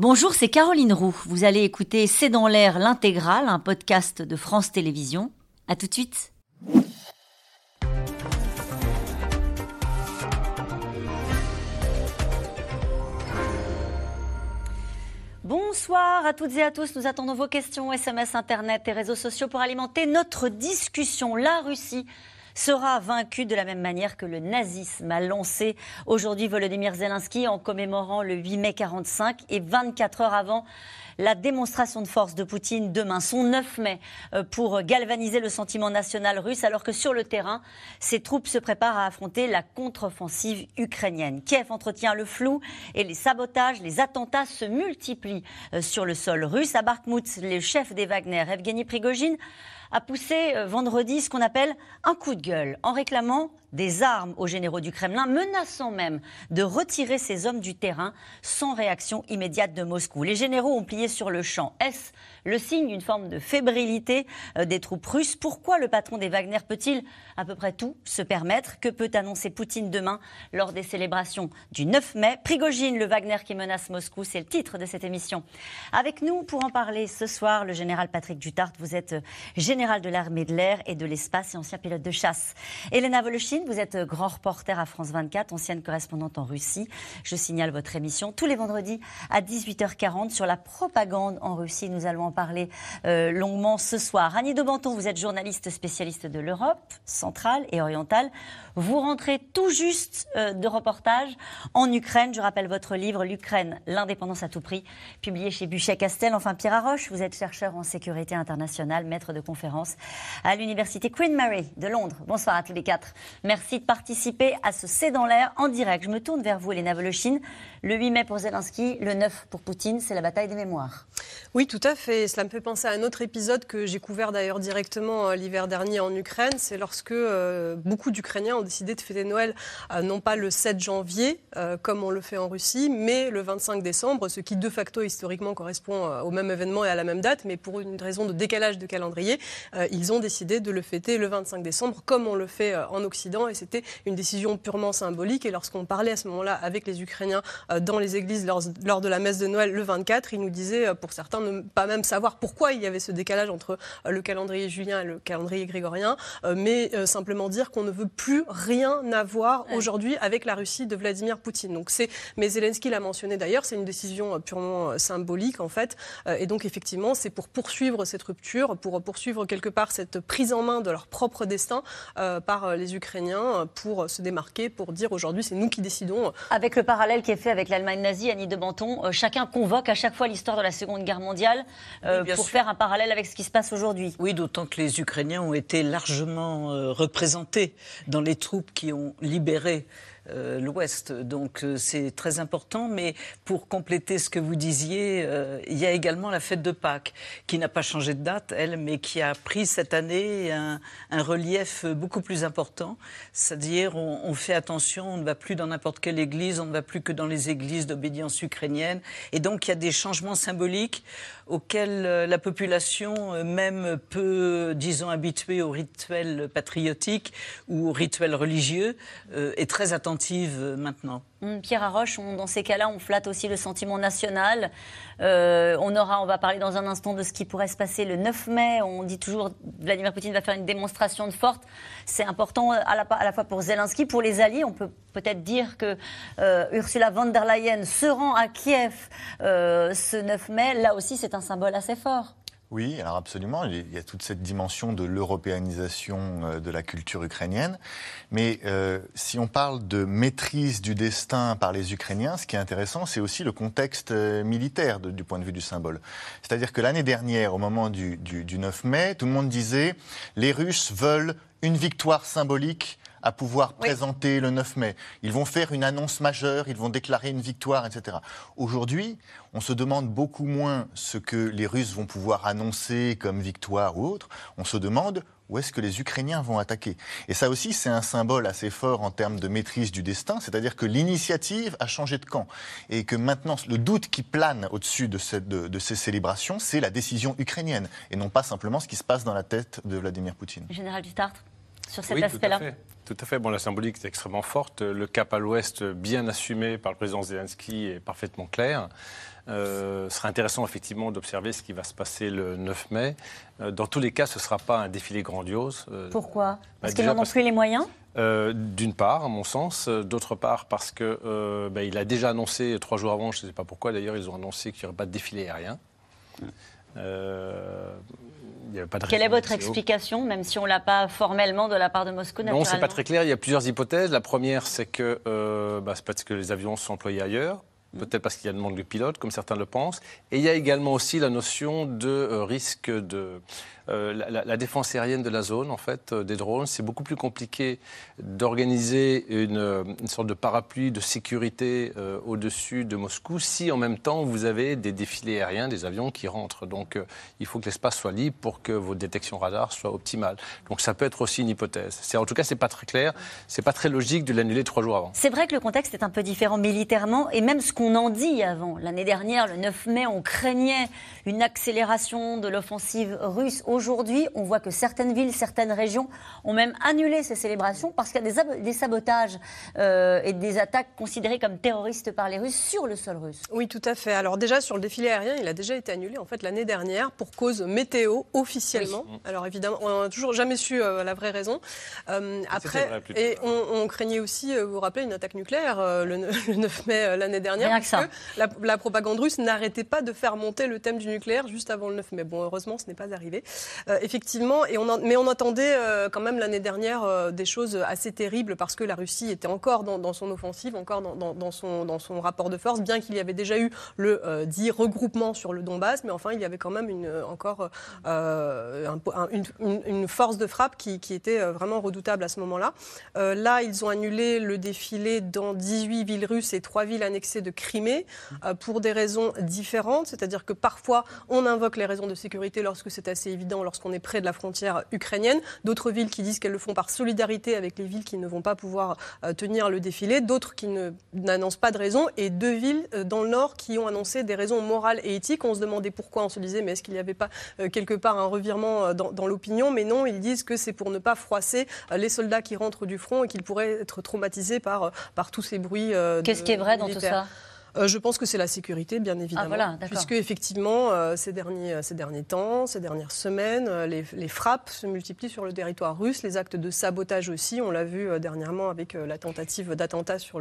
Bonjour, c'est Caroline Roux. Vous allez écouter C'est dans l'air l'intégrale, un podcast de France Télévisions. À tout de suite. Bonsoir à toutes et à tous. Nous attendons vos questions, SMS, Internet et réseaux sociaux pour alimenter notre discussion. La Russie sera vaincu de la même manière que le nazisme a lancé aujourd'hui Volodymyr Zelensky en commémorant le 8 mai 45 et 24 heures avant la démonstration de force de Poutine demain, son 9 mai, euh, pour galvaniser le sentiment national russe, alors que sur le terrain, ses troupes se préparent à affronter la contre-offensive ukrainienne. Kiev entretient le flou et les sabotages, les attentats se multiplient euh, sur le sol russe. À Bakhmut, le chef des Wagner, Evgeny Prigogine, a poussé euh, vendredi ce qu'on appelle un coup de gueule en réclamant des armes aux généraux du Kremlin, menaçant même de retirer ces hommes du terrain sans réaction immédiate de Moscou. Les généraux ont plié sur le champ. Est-ce le signe d'une forme de fébrilité euh, des troupes russes? Pourquoi le patron des Wagner peut-il à peu près tout se permettre? Que peut annoncer Poutine demain lors des célébrations du 9 mai? Prigogine, le Wagner qui menace Moscou, c'est le titre de cette émission. Avec nous pour en parler ce soir, le général Patrick Dutart. Vous êtes euh, général de l'armée de l'air et de l'espace et ancien pilote de chasse. Elena Voloshin, vous êtes grand reporter à France 24, ancienne correspondante en Russie. Je signale votre émission tous les vendredis à 18h40 sur la propagande en Russie. Nous allons en parler euh, longuement ce soir. Annie de Banton, vous êtes journaliste spécialiste de l'Europe centrale et orientale. Vous rentrez tout juste euh, de reportage en Ukraine. Je rappelle votre livre L'Ukraine, l'indépendance à tout prix, publié chez Buchet-Castel. Enfin, Pierre Arroche, vous êtes chercheur en sécurité internationale, maître de conférence à l'Université Queen Mary de Londres. Bonsoir à tous les quatre. Merci de participer à ce C'est dans l'air en direct. Je me tourne vers vous, Elena Voloshin. Le 8 mai pour Zelensky, le 9 pour Poutine, c'est la bataille des mémoires. Oui, tout à fait. Cela me fait penser à un autre épisode que j'ai couvert d'ailleurs directement euh, l'hiver dernier en Ukraine. C'est lorsque euh, beaucoup d'Ukrainiens ont décidé de fêter Noël euh, non pas le 7 janvier, comme on le fait en Russie, mais le 25 décembre, ce qui de facto historiquement correspond au même événement et à la même date, mais pour une raison de décalage de calendrier, ils ont décidé de le fêter le 25 décembre, comme on le fait en Occident, et c'était une décision purement symbolique. Et lorsqu'on parlait à ce moment-là avec les Ukrainiens euh, dans les églises lors, de la messe de Noël le 24. Il nous disait, euh, pour certains, ne pas même savoir pourquoi il y avait ce décalage entre euh, le calendrier julien et le calendrier grégorien, mais simplement dire qu'on ne veut plus rien avoir aujourd'hui avec la Russie de Vladimir Poutine. Donc c'est, mais Zelensky l'a mentionné d'ailleurs, c'est une décision purement symbolique en fait, et donc effectivement c'est pour poursuivre cette rupture, pour poursuivre quelque part cette prise en main de leur propre destin par les Ukrainiens, pour se démarquer, pour dire aujourd'hui c'est nous qui décidons. Avec le parallèle qui est fait avec l'Allemagne nazie, Annie de Banton, euh, chacun convoque à chaque fois l'histoire de la Seconde Guerre mondiale euh, pour faire un parallèle avec ce qui se passe aujourd'hui. Oui, d'autant que les Ukrainiens ont été largement euh, représentés dans les troupes qui ont libéré euh, l'Ouest. Donc euh, c'est très important. Mais pour compléter ce que vous disiez, euh, il y a également la fête de Pâques, qui n'a pas changé de date, elle, mais qui a pris cette année un, relief beaucoup plus important. C'est-à-dire, on, on, fait attention, on ne va plus dans n'importe quelle église, on ne va plus que dans les églises d'obédience ukrainienne. Et donc, il y a des changements symboliques auxquels la population même peu, disons, habituée aux rituels patriotiques ou aux rituels religieux, est très attentive euh, maintenant. Hum, Pierre Arroche, dans ces cas-là, on flatte aussi le sentiment national. Euh, on aura, on va parler dans un instant de ce qui pourrait se passer le 9 mai. On dit toujours Vladimir Poutine va faire une démonstration de. C'est important à la, fois pour Zelensky, pour les alliés. On peut peut-être dire que euh, Ursula von der Leyen se rend à Kiev ce 9 mai. Là aussi, c'est un symbole assez fort. Oui, alors absolument. Il y a toute cette dimension de l'européanisation euh, de la culture ukrainienne. Mais euh, si on parle de maîtrise du destin par les Ukrainiens, ce qui est intéressant, c'est aussi le contexte euh, militaire du point de vue du symbole. C'est-à-dire que l'année dernière, au moment du, du 9 mai, tout le monde disait les Russes veulent une victoire symbolique à pouvoir présenter le 9 mai. Ils vont faire une annonce majeure, ils vont déclarer une victoire, etc. Aujourd'hui, on se demande beaucoup moins ce que les Russes vont pouvoir annoncer comme victoire ou autre. On se demande où est-ce que les Ukrainiens vont attaquer Et ça aussi, c'est un symbole assez fort en termes de maîtrise du destin, c'est-à-dire que l'initiative a changé de camp. Et que maintenant, le doute qui plane au-dessus de, de, ces célébrations, c'est la décision ukrainienne, et non pas simplement ce qui se passe dans la tête de Vladimir Poutine. Général Dutart sur cet aspect-là tout à fait. Bon, la symbolique est extrêmement forte. Le cap à l'ouest, bien assumé par le président Zelensky, est parfaitement clair. Euh, ce sera intéressant effectivement d'observer ce qui va se passer le 9 mai. Euh, dans tous les cas, ce ne sera pas un défilé grandiose. Euh, Pourquoi? bah, Parce qu'ils n'en ont plus les moyens D'une part, à mon sens. D'autre part, parce qu'il bah, a déjà annoncé, trois jours avant, je ne sais pas pourquoi d'ailleurs, ils ont annoncé qu'il n'y aurait pas de défilé aérien. Quelle est votre explication, même si on ne l'a pas formellement de la part de Moscou Non, ce n'est pas très clair. Il y a plusieurs hypothèses. La première, c'est que euh, bah, c'est parce que les avions sont employés ailleurs. Peut-être parce qu'il y a demande de pilotes, comme certains le pensent. Et il y a également aussi la notion de euh, risque de euh, la, défense aérienne de la zone, en fait, euh, des drones. C'est beaucoup plus compliqué d'organiser une, sorte de parapluie de sécurité au-dessus de Moscou si en même temps vous avez des défilés aériens, des avions qui rentrent. Donc il faut que l'espace soit libre pour que vos détections radar soient optimales. Donc ça peut être aussi une hypothèse. En tout cas, c'est pas très clair, c'est pas très logique de l'annuler trois jours avant. C'est vrai que le contexte est un peu différent militairement et même qu'on en dit avant. L'année dernière, le 9 mai, on craignait une accélération de l'offensive russe. Aujourd'hui, on voit que certaines villes, certaines régions ont même annulé ces célébrations parce qu'il y a des, sabotages euh, et des attaques considérées comme terroristes par les Russes sur le sol russe. Oui, tout à fait. Alors déjà, sur le défilé aérien, il a déjà été annulé en fait l'année dernière pour cause météo officiellement. Alors évidemment, on n'a toujours jamais su euh, la vraie raison. Euh, après, et on, craignait aussi, vous vous rappelez, une attaque nucléaire le, 9 mai l'année dernière. Rien que ça. La, la propagande russe n'arrêtait pas de faire monter le thème du nucléaire juste avant le 9 mai. Bon, heureusement, ce n'est pas arrivé. Euh, effectivement, et on mais on attendait euh, quand même l'année dernière euh, des choses assez terribles parce que la Russie était encore dans, son offensive, encore dans, son, dans son rapport de force, bien qu'il y avait déjà eu le dit regroupement sur le Donbass, mais enfin il y avait quand même une, encore une, force de frappe qui, était vraiment redoutable à ce moment-là. là, ils ont annulé le défilé dans 18 villes russes et 3 villes annexées de Crimée pour des raisons différentes, c'est-à-dire que parfois on invoque les raisons de sécurité lorsque c'est assez évident, lorsqu'on on est près de la frontière ukrainienne. D'autres villes qui disent qu'elles le font par solidarité avec les villes qui ne vont pas pouvoir euh, tenir le défilé. D'autres qui n'annoncent pas de raison. Et deux villes euh, dans le nord qui ont annoncé des raisons morales et éthiques. On se demandait pourquoi. On se disait, mais est-ce qu'il n'y avait pas euh, quelque part un revirement dans, l'opinion? Mais non, ils disent que c'est pour ne pas froisser les soldats qui rentrent du front et qu'ils pourraient être traumatisés par, par tous ces bruits. Qu'est-ce qui est vrai dans tout ça? Euh, je pense que c'est la sécurité, bien évidemment. Ah, puisque, effectivement, euh, ces, derniers, euh, ces derniers temps, ces dernières semaines, les, frappes se multiplient sur le territoire russe, les actes de sabotage aussi. On l'a vu dernièrement avec la tentative d'attentat sur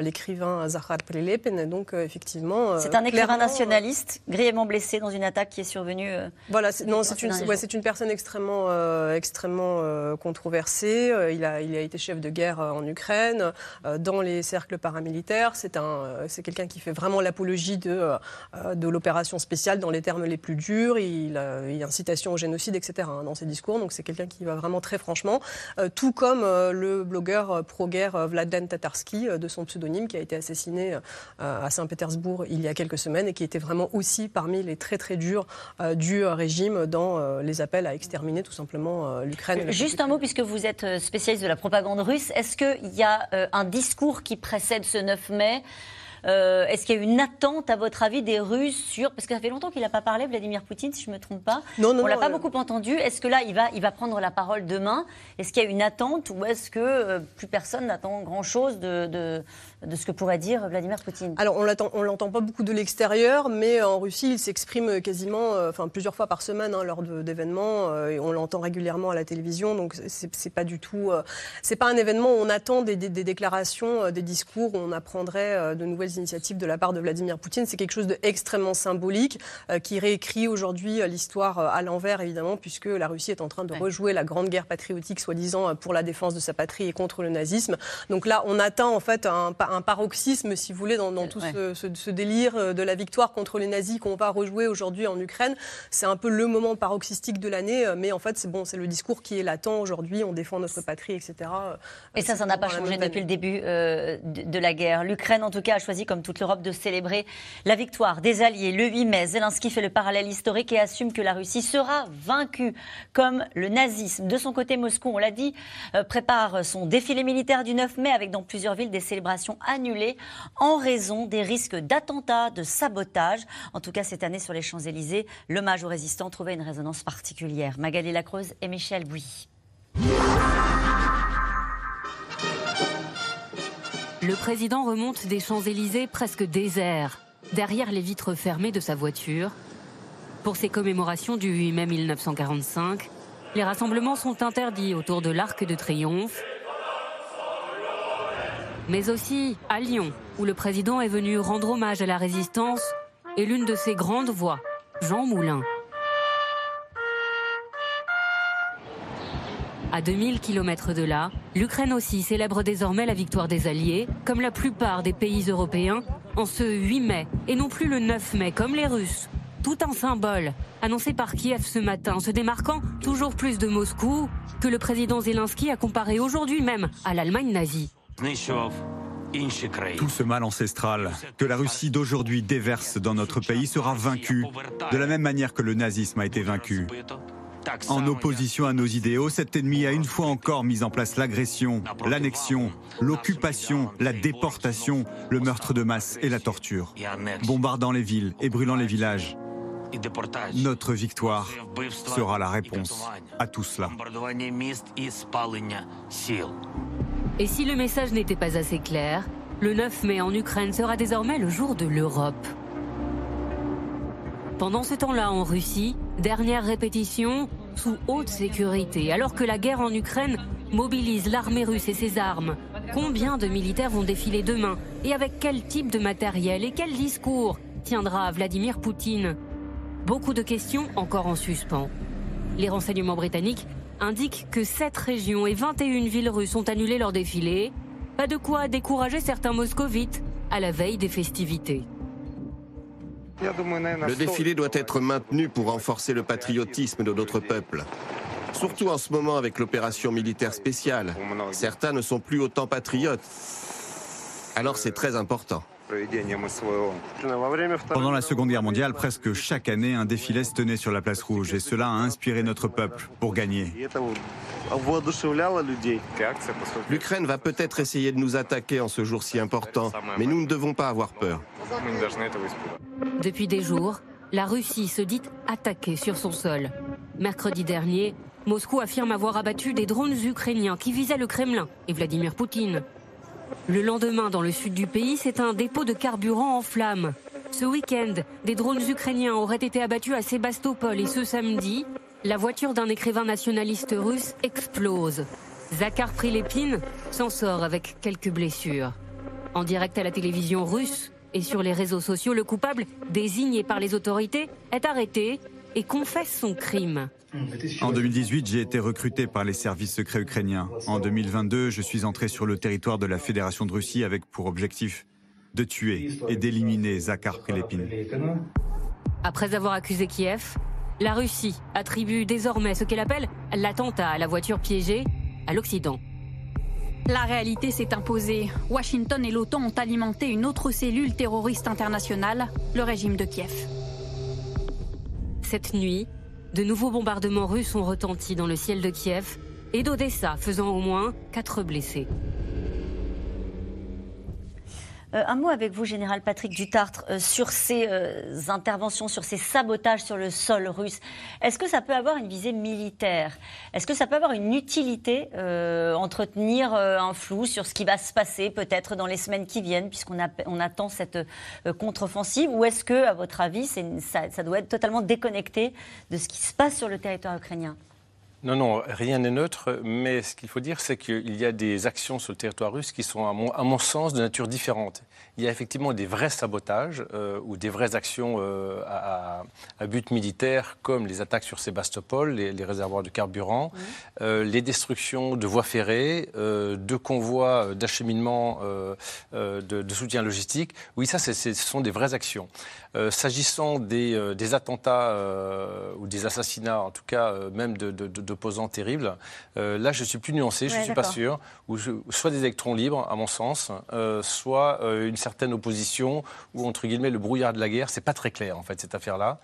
l'écrivain Zahar Prilepin. Donc, effectivement. c'est un écrivain nationaliste, grièvement blessé dans une attaque qui est survenue. voilà, non, c'est une, une, personne extrêmement, extrêmement controversée. il, a, il a été chef de guerre en Ukraine, dans les cercles paramilitaires. C'est un quelqu'un qui fait vraiment l'apologie de, euh, de l'opération spéciale dans les termes les plus durs. Il, il a incitation au génocide, etc. Hein, dans ses discours. Donc c'est quelqu'un qui va vraiment très franchement. Euh, tout comme euh, le blogueur pro-guerre Vladan Tatarski, de son pseudonyme, qui a été assassiné à Saint-Pétersbourg il y a quelques semaines et qui était vraiment aussi parmi les très très durs du régime dans les appels à exterminer tout simplement l'Ukraine. Juste un mot, puisque vous êtes spécialiste de la propagande russe, est-ce qu'il y a un discours qui précède ce 9 mai euh, est-ce qu'il y a une attente, à votre avis, des Russes sur. Parce que ça fait longtemps qu'il n'a pas parlé, Vladimir Poutine, si je ne me trompe pas. Non, non, On ne l'a pas euh, beaucoup entendu. Est-ce que là, il va, il va prendre la parole demain? Est-ce qu'il y a une attente ou est-ce que euh, plus personne n'attend grand-chose de, de ce que pourrait dire Vladimir Poutine Alors, on ne l'entend pas beaucoup de l'extérieur, mais en Russie, il s'exprime quasiment, euh, enfin plusieurs fois par semaine hein, lors d'événements, euh, et on l'entend régulièrement à la télévision. Donc, c'est pas du tout, euh, c'est pas un événement où on attend des, déclarations, des discours, où on apprendrait de nouvelles initiatives de la part de Vladimir Poutine. C'est quelque chose d'extrêmement symbolique qui réécrit aujourd'hui l'histoire à l'envers, évidemment, puisque la Russie est en train de rejouer la grande guerre patriotique, soi-disant pour la défense de sa patrie et contre le nazisme. Donc là, on atteint en fait un, un un paroxysme, si vous voulez, dans, tout ce, délire euh, de la victoire contre les nazis qu'on va rejouer aujourd'hui en Ukraine. C'est un peu le moment paroxystique de l'année, euh, mais en fait, c'est bon, c'est le discours qui est latent aujourd'hui. On défend notre patrie, etc. Et ça, ça n'a pas changé depuis le début euh, de, la guerre. L'Ukraine, en tout cas, a choisi, comme toute l'Europe, de célébrer la victoire des Alliés le 8 mai. Zelensky fait le parallèle historique et assume que la Russie sera vaincue, comme le nazisme. De son côté, Moscou, on l'a dit, prépare son défilé militaire du 9 mai avec dans plusieurs villes des célébrations annulé en raison des risques d'attentats, de sabotage. En tout cas, cette année sur les Champs-Élysées, l'hommage aux résistants trouvait une résonance particulière. Magali Lacroze et Michel Bouilly. Le président remonte des Champs-Élysées presque déserts, derrière les vitres fermées de sa voiture. Pour ces commémorations du 8 mai 1945, les rassemblements sont interdits autour de l'Arc de Triomphe, mais aussi à Lyon, où le président est venu rendre hommage à la résistance et l'une de ses grandes voix, Jean Moulin. À 2000 km de là, l'Ukraine aussi célèbre désormais la victoire des Alliés, comme la plupart des pays européens, en ce 8 mai, et non plus le 9 mai, comme les Russes. Tout un symbole, annoncé par Kiev ce matin, se démarquant toujours plus de Moscou, que le président Zelensky a comparé aujourd'hui même à l'Allemagne nazie. Tout ce mal ancestral que la Russie d'aujourd'hui déverse dans notre pays sera vaincu, de la même manière que le nazisme a été vaincu. En opposition à nos idéaux, cet ennemi a une fois encore mis en place l'agression, l'annexion, l'occupation, la déportation, le meurtre de masse et la torture, bombardant les villes et brûlant les villages. Notre victoire sera la réponse à tout cela. Et si le message n'était pas assez clair, le 9 mai en Ukraine sera désormais le jour de l'Europe. Pendant ce temps-là, en Russie, dernière répétition sous haute sécurité, alors que la guerre en Ukraine mobilise l'armée russe et ses armes. Combien de militaires vont défiler demain? Et avec quel type de matériel et quel discours tiendra Vladimir Poutine? Beaucoup de questions encore en suspens. Les renseignements britanniques indiquent que 7 régions et 21 villes russes ont annulé leur défilé. Pas de quoi décourager certains moscovites à la veille des festivités. Le défilé doit être maintenu pour renforcer le patriotisme de notre peuple. Surtout en ce moment avec l'opération militaire spéciale. Certains ne sont plus autant patriotes. Alors c'est très important. Pendant la Seconde Guerre mondiale, presque chaque année, un défilé se tenait sur la place rouge et cela a inspiré notre peuple pour gagner. L'Ukraine va peut-être essayer de nous attaquer en ce jour si important, mais nous ne devons pas avoir peur. Depuis des jours, la Russie se dit attaquée sur son sol. Mercredi dernier, Moscou affirme avoir abattu des drones ukrainiens qui visaient le Kremlin et Vladimir Poutine. Le lendemain, dans le sud du pays, c'est un dépôt de carburant en flammes. Ce week-end, des drones ukrainiens auraient été abattus à Sébastopol et ce samedi, la voiture d'un écrivain nationaliste russe explose. Zakhar Prilepin s'en sort avec quelques blessures. En direct à la télévision russe et sur les réseaux sociaux, le coupable, désigné par les autorités, est arrêté et confesse son crime. En 2018, j'ai été recruté par les services secrets ukrainiens. En 2022, je suis entré sur le territoire de la Fédération de Russie avec pour objectif de tuer et d'éliminer Zakhar Prilepin. Après avoir accusé Kiev, la Russie attribue désormais ce qu'elle appelle l'attentat à la voiture piégée à l'Occident. La réalité s'est imposée. Washington et l'OTAN ont alimenté une autre cellule terroriste internationale, le régime de Kiev. Cette nuit, de nouveaux bombardements russes ont retenti dans le ciel de Kiev et d'Odessa, faisant au moins quatre blessés. Euh, un mot avec vous, Général Patrick Dutartre, euh, sur ces euh, interventions, sur ces sabotages sur le sol russe. Est-ce que ça peut avoir une visée militaire? Est-ce que ça peut avoir une utilité, entretenir un flou sur ce qui va se passer peut-être dans les semaines qui viennent, puisqu'on on attend cette contre-offensive? Ou est-ce que, à votre avis, ça doit être totalement déconnecté de ce qui se passe sur le territoire ukrainien? Non, non, rien n'est neutre, mais ce qu'il faut dire, c'est qu'il y a des actions sur le territoire russe qui sont, à mon, sens, de nature différente. Il y a effectivement des vrais sabotages euh, ou des vraies actions euh, à, à, but militaire, comme les attaques sur Sébastopol, les, les réservoirs de carburant, euh, les destructions de voies ferrées, de convois d'acheminement de, de, soutien logistique. Oui, ça, ce sont des vraies actions. S'agissant des, des, attentats ou des assassinats, en tout cas même de, de opposants terribles. Là, je suis plus nuancé, je ne suis pas sûr. Ou soit des électrons libres, à mon sens, soit une certaine opposition, ou entre guillemets le brouillard de la guerre. C'est pas très clair, en fait, cette affaire-là.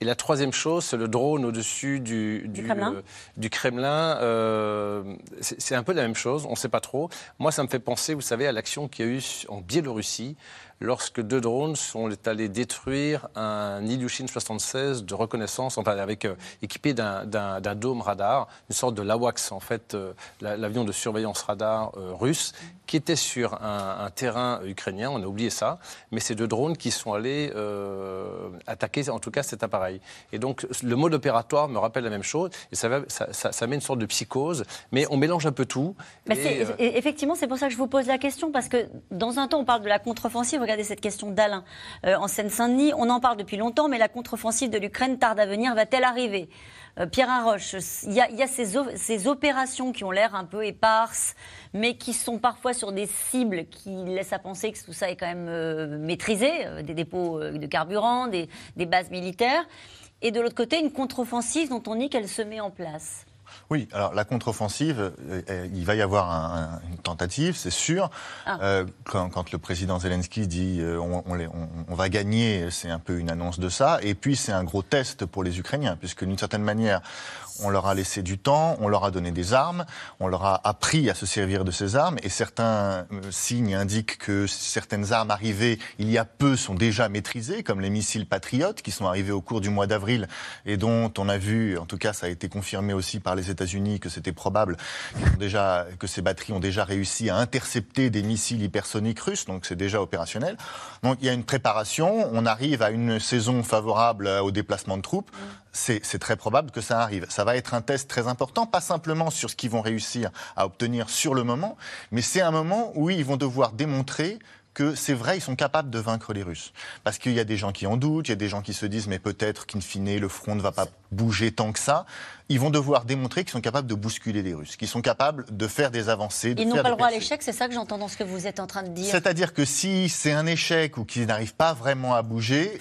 Et la troisième chose, c'est le drone au-dessus du, du, Kremlin. du Kremlin c'est un peu la même chose, on ne sait pas trop. Moi, ça me fait penser, vous savez, à l'action qu'il y a eu en Biélorussie lorsque deux drones sont allés détruire un Ilyushin 76 de reconnaissance, enfin avec euh, équipé d'un dôme radar, une sorte de l'AWACS en fait, euh, l'avion de surveillance radar euh, russe, qui était sur un, terrain ukrainien. On a oublié ça, mais c'est deux drones qui sont allés attaquer en tout cas cet appareil. Et donc le mode opératoire me rappelle la même chose, et ça, ça, ça, met une sorte de psychose, mais on mélange un peu tout. Mais effectivement, c'est pour ça que je vous pose la question, parce que dans un temps on parle de la contre-offensive. Regardez cette question d'Alain en Seine-Saint-Denis. On en parle depuis longtemps, mais la contre-offensive de l'Ukraine tarde à venir. Va-t-elle arriver? Euh, Pierre Arroche, il y a, ces, opérations qui ont l'air un peu éparses, mais qui sont parfois sur des cibles qui laissent à penser que tout ça est quand même euh, maîtrisé, euh, des dépôts de carburant, des, des bases militaires. Et de l'autre côté, une contre-offensive dont on dit qu'elle se met en place. Oui, alors la contre-offensive, euh, euh, il va y avoir une tentative, c'est sûr. Ah. Euh, quand, le président Zelensky dit on, on, va gagner, c'est un peu une annonce de ça. Et puis c'est un gros test pour les Ukrainiens, puisque d'une certaine manière, on leur a laissé du temps, on leur a donné des armes, on leur a appris à se servir de ces armes, et certains signes indiquent que certaines armes arrivées il y a peu sont déjà maîtrisées, comme les missiles Patriot, qui sont arrivés au cours du mois d'avril, et dont on a vu, en tout cas ça a été confirmé aussi par les Que c'était probable déjà, que ces batteries ont déjà réussi à intercepter des missiles hypersoniques russes, donc c'est déjà opérationnel. Donc il y a une préparation, on arrive à une saison favorable au déplacement de troupes, c'est très probable que ça arrive. Ça va être un test très important, pas simplement sur ce qu'ils vont réussir à obtenir sur le moment, mais c'est un moment où ils vont devoir démontrer que c'est vrai, ils sont capables de vaincre les Russes. Parce qu'il y a des gens qui en doutent, il y a des gens qui se disent, mais peut-être qu'in fine, le front ne va pas bouger tant que ça. Ils vont devoir démontrer qu'ils sont capables de bousculer les Russes, qu'ils sont capables de faire des avancées. ils n'ont pas le droit à l'échec, c'est ça que j'entends dans ce que vous êtes en train de dire. C'est-à-dire que si c'est un échec ou qu'ils n'arrivent pas vraiment à bouger,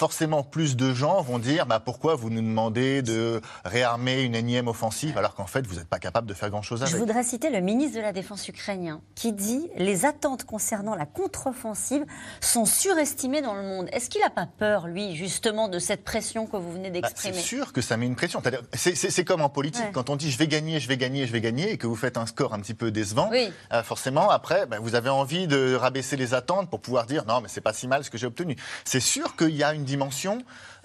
forcément plus de gens vont dire bah, pourquoi vous nous demandez de réarmer une énième offensive alors qu'en fait vous n'êtes pas capable de faire grand-chose avec. Je voudrais citer le ministre de la Défense ukrainien qui dit les attentes concernant la contre-offensive sont surestimées dans le monde. Est-ce qu'il n'a pas peur, lui, justement, de cette pression que vous venez bah, d'exprimer? C'est sûr que ça met une pression. C'est comme en politique, quand on dit je vais gagner, je vais gagner, je vais gagner, et que vous faites un score un petit peu décevant, euh, forcément, après, bah, vous avez envie de rabaisser les attentes pour pouvoir dire non, mais c'est pas si mal ce que j'ai obtenu. C'est sûr qu'il y a une dimension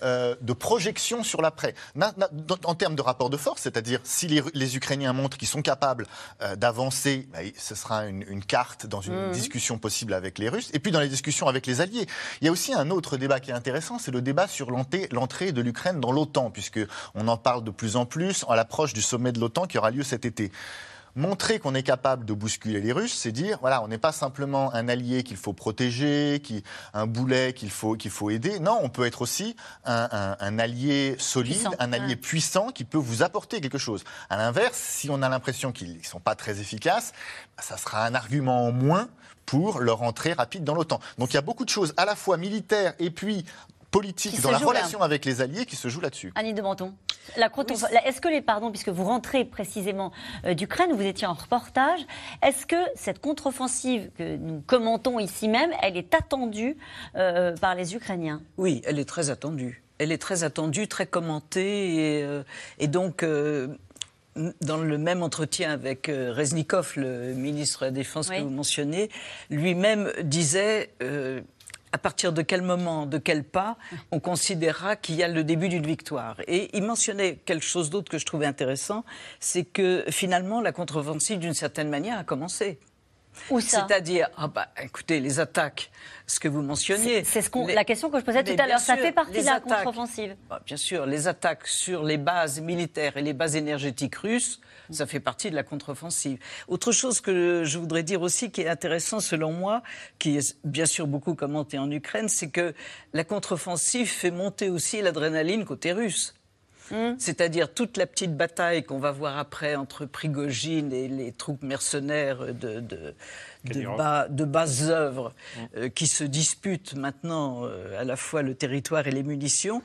euh, de projection sur l'après. En termes de rapport de force, c'est-à-dire si les, Ukrainiens montrent qu'ils sont capables euh, d'avancer, bah, ce sera une, carte dans une mmh. discussion possible avec les Russes. Et puis dans les discussions avec les Alliés. Il y a aussi un autre débat qui est intéressant, c'est le débat sur l'entrée de l'Ukraine dans l'OTAN, puisque on en parle de plus en plus à l'approche du sommet de l'OTAN qui aura lieu cet été. Montrer qu'on est capable de bousculer les Russes, c'est dire, voilà, on n'est pas simplement un allié qu'il faut protéger, qui, un boulet qu'il faut, qu'il faut aider. Non, on peut être aussi un, un, allié solide, un allié puissant qui peut vous apporter quelque chose. À l'inverse, si on a l'impression qu'ils ne sont pas très efficaces, bah, ça sera un argument en moins pour leur entrée rapide dans l'OTAN. Donc il y a beaucoup de choses, à la fois militaires et puis politique dans la relation avec les alliés qui se joue là-dessus. Annie de Menton. Est-ce que les, pardon, puisque vous rentrez précisément euh, d'Ukraine, vous étiez en reportage, est-ce que cette contre-offensive que nous commentons ici même, elle est attendue euh, par les Ukrainiens? Oui, elle est très attendue. Elle est très attendue, très commentée, et, euh, donc dans le même entretien avec Reznikov, le ministre de la Défense que vous mentionnez, lui-même disait à partir de quel moment, de quel pas, on considérera qu'il y a le début d'une victoire. Et il mentionnait quelque chose d'autre que je trouvais intéressant, c'est que finalement la contre-offensive, d'une certaine manière, a commencé. C'est-à-dire, ah bah, écoutez, les attaques, ce que vous mentionniez. C'est ce la question que je posais tout à l'heure. Ça fait partie de la contre-offensive. Bah, bien sûr, les attaques sur les bases militaires et les bases énergétiques russes, ça fait partie de la contre-offensive. Autre chose que je voudrais dire aussi, qui est intéressant selon moi, qui est bien sûr beaucoup commenté en Ukraine, c'est que la contre-offensive fait monter aussi l'adrénaline côté russe. Hmm. C'est-à-dire toute la petite bataille qu'on va voir après entre Prigogine et les troupes mercenaires de, de, de, bases œuvres hmm. euh, qui se disputent maintenant euh, à la fois le territoire et les munitions,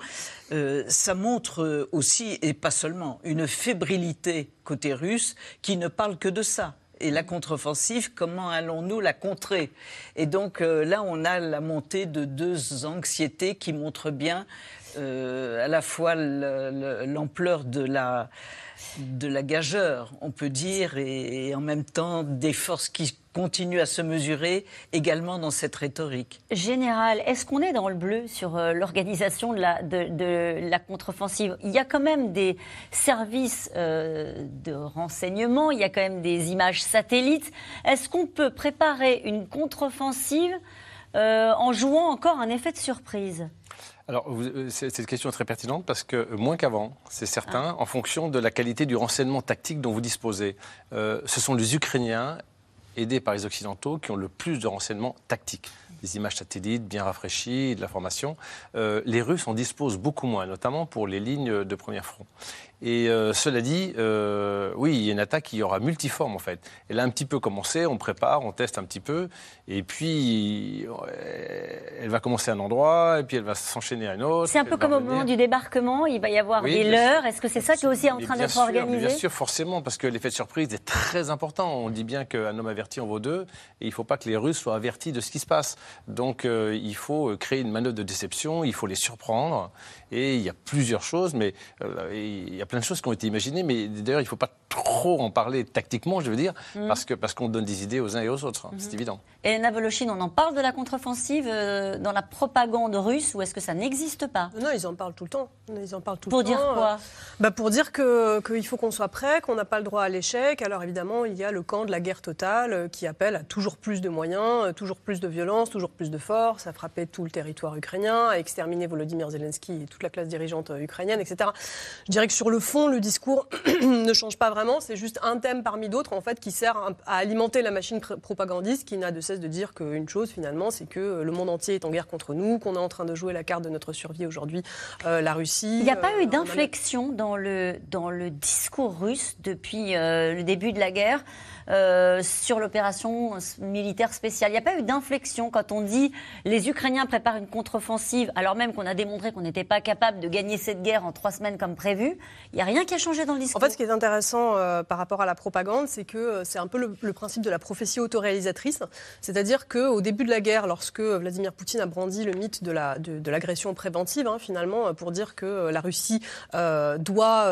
euh, ça montre aussi, et pas seulement, une fébrilité côté russe qui ne parle que de ça et la contre-offensive, comment allons-nous la contrer? Et donc là, on a la montée de deux anxiétés qui montrent bien à la fois l'ampleur de la de la gageure, on peut dire, et, en même temps des forces qui continuent à se mesurer également dans cette rhétorique. Général, est-ce qu'on est dans le bleu sur euh, l'organisation de la, contre-offensive? Il y a quand même des services euh, de renseignement, il y a quand même des images satellites. Est-ce qu'on peut préparer une contre-offensive euh, en jouant encore un effet de surprise? Alors, c'est une question très pertinente parce que euh, moins qu'avant, c'est certain, ah. en fonction de la qualité du renseignement tactique dont vous disposez. Euh, ce sont les Ukrainiens, aidés par les Occidentaux, qui ont le plus de renseignements tactiques des images satellites bien rafraîchies, de la formation. Euh, les Russes en disposent beaucoup moins, notamment pour les lignes de premier front. Et euh, cela dit, euh, oui, il y a une attaque qui aura multiforme en fait. Elle a un petit peu commencé, on prépare, on teste un petit peu, et puis elle va commencer à un endroit, et puis elle va s'enchaîner à un autre. C'est un peu comme au moment du débarquement, il va y avoir des leurs. Est-ce que c'est ça qui est aussi en train d'être organisé Bien sûr, forcément, parce que l'effet de surprise est très important. On dit bien qu'un homme averti en vaut deux, et il ne faut pas que les Russes soient avertis de ce qui se passe. Donc euh, il faut créer une manœuvre de déception, il faut les surprendre, et il y a plusieurs choses, mais il y a plein de choses qui ont été imaginées, mais d'ailleurs, il ne faut pas trop en parler tactiquement, je veux dire, mm. parce qu'on parce qu'on donne des idées aux uns et aux autres, hein, c'est mm-hmm. évident. Et Navolochine, on en parle de la contre-offensive euh, dans la propagande russe ou est-ce que ça n'existe pas? Non, ils en parlent tout le temps. Ils en parlent tout pour le dire quoi? bah Pour dire qu'il faut qu'on soit prêt, qu'on n'a pas le droit à l'échec. Alors évidemment, il y a le camp de la guerre totale euh, qui appelle à toujours plus de moyens, euh, toujours plus de violence, toujours plus de force, à frapper tout le territoire ukrainien, à exterminer Volodymyr Zelensky et toute la classe dirigeante ukrainienne, etc. Je dirais que sur le fond, le discours ne change pas vraiment. C'est juste un thème parmi d'autres, en fait, qui sert à alimenter la machine propagandiste qui n'a de cesse de dire qu'une chose, finalement, c'est que le monde entier est en guerre contre nous, qu'on est en train de jouer la carte de notre survie aujourd'hui, euh, la Russie. Il n'y a pas eu euh, d'inflexion dans le, dans le discours russe depuis euh, le début de la guerre euh, sur l'opération militaire spéciale. Il n'y a pas eu d'inflexion quand on dit les Ukrainiens préparent une contre-offensive alors même qu'on a démontré qu'on n'était pas capable de gagner cette guerre en trois semaines comme prévu. Il n'y a rien qui a changé dans le discours. En fait, ce qui est intéressant euh, par rapport à la propagande, c'est que euh, c'est un peu le, principe de la prophétie autoréalisatrice. C'est-à-dire qu'au début de la guerre, lorsque Vladimir Poutine a brandi le mythe de l'agression la, de, préventive, hein, finalement, pour dire que la Russie doit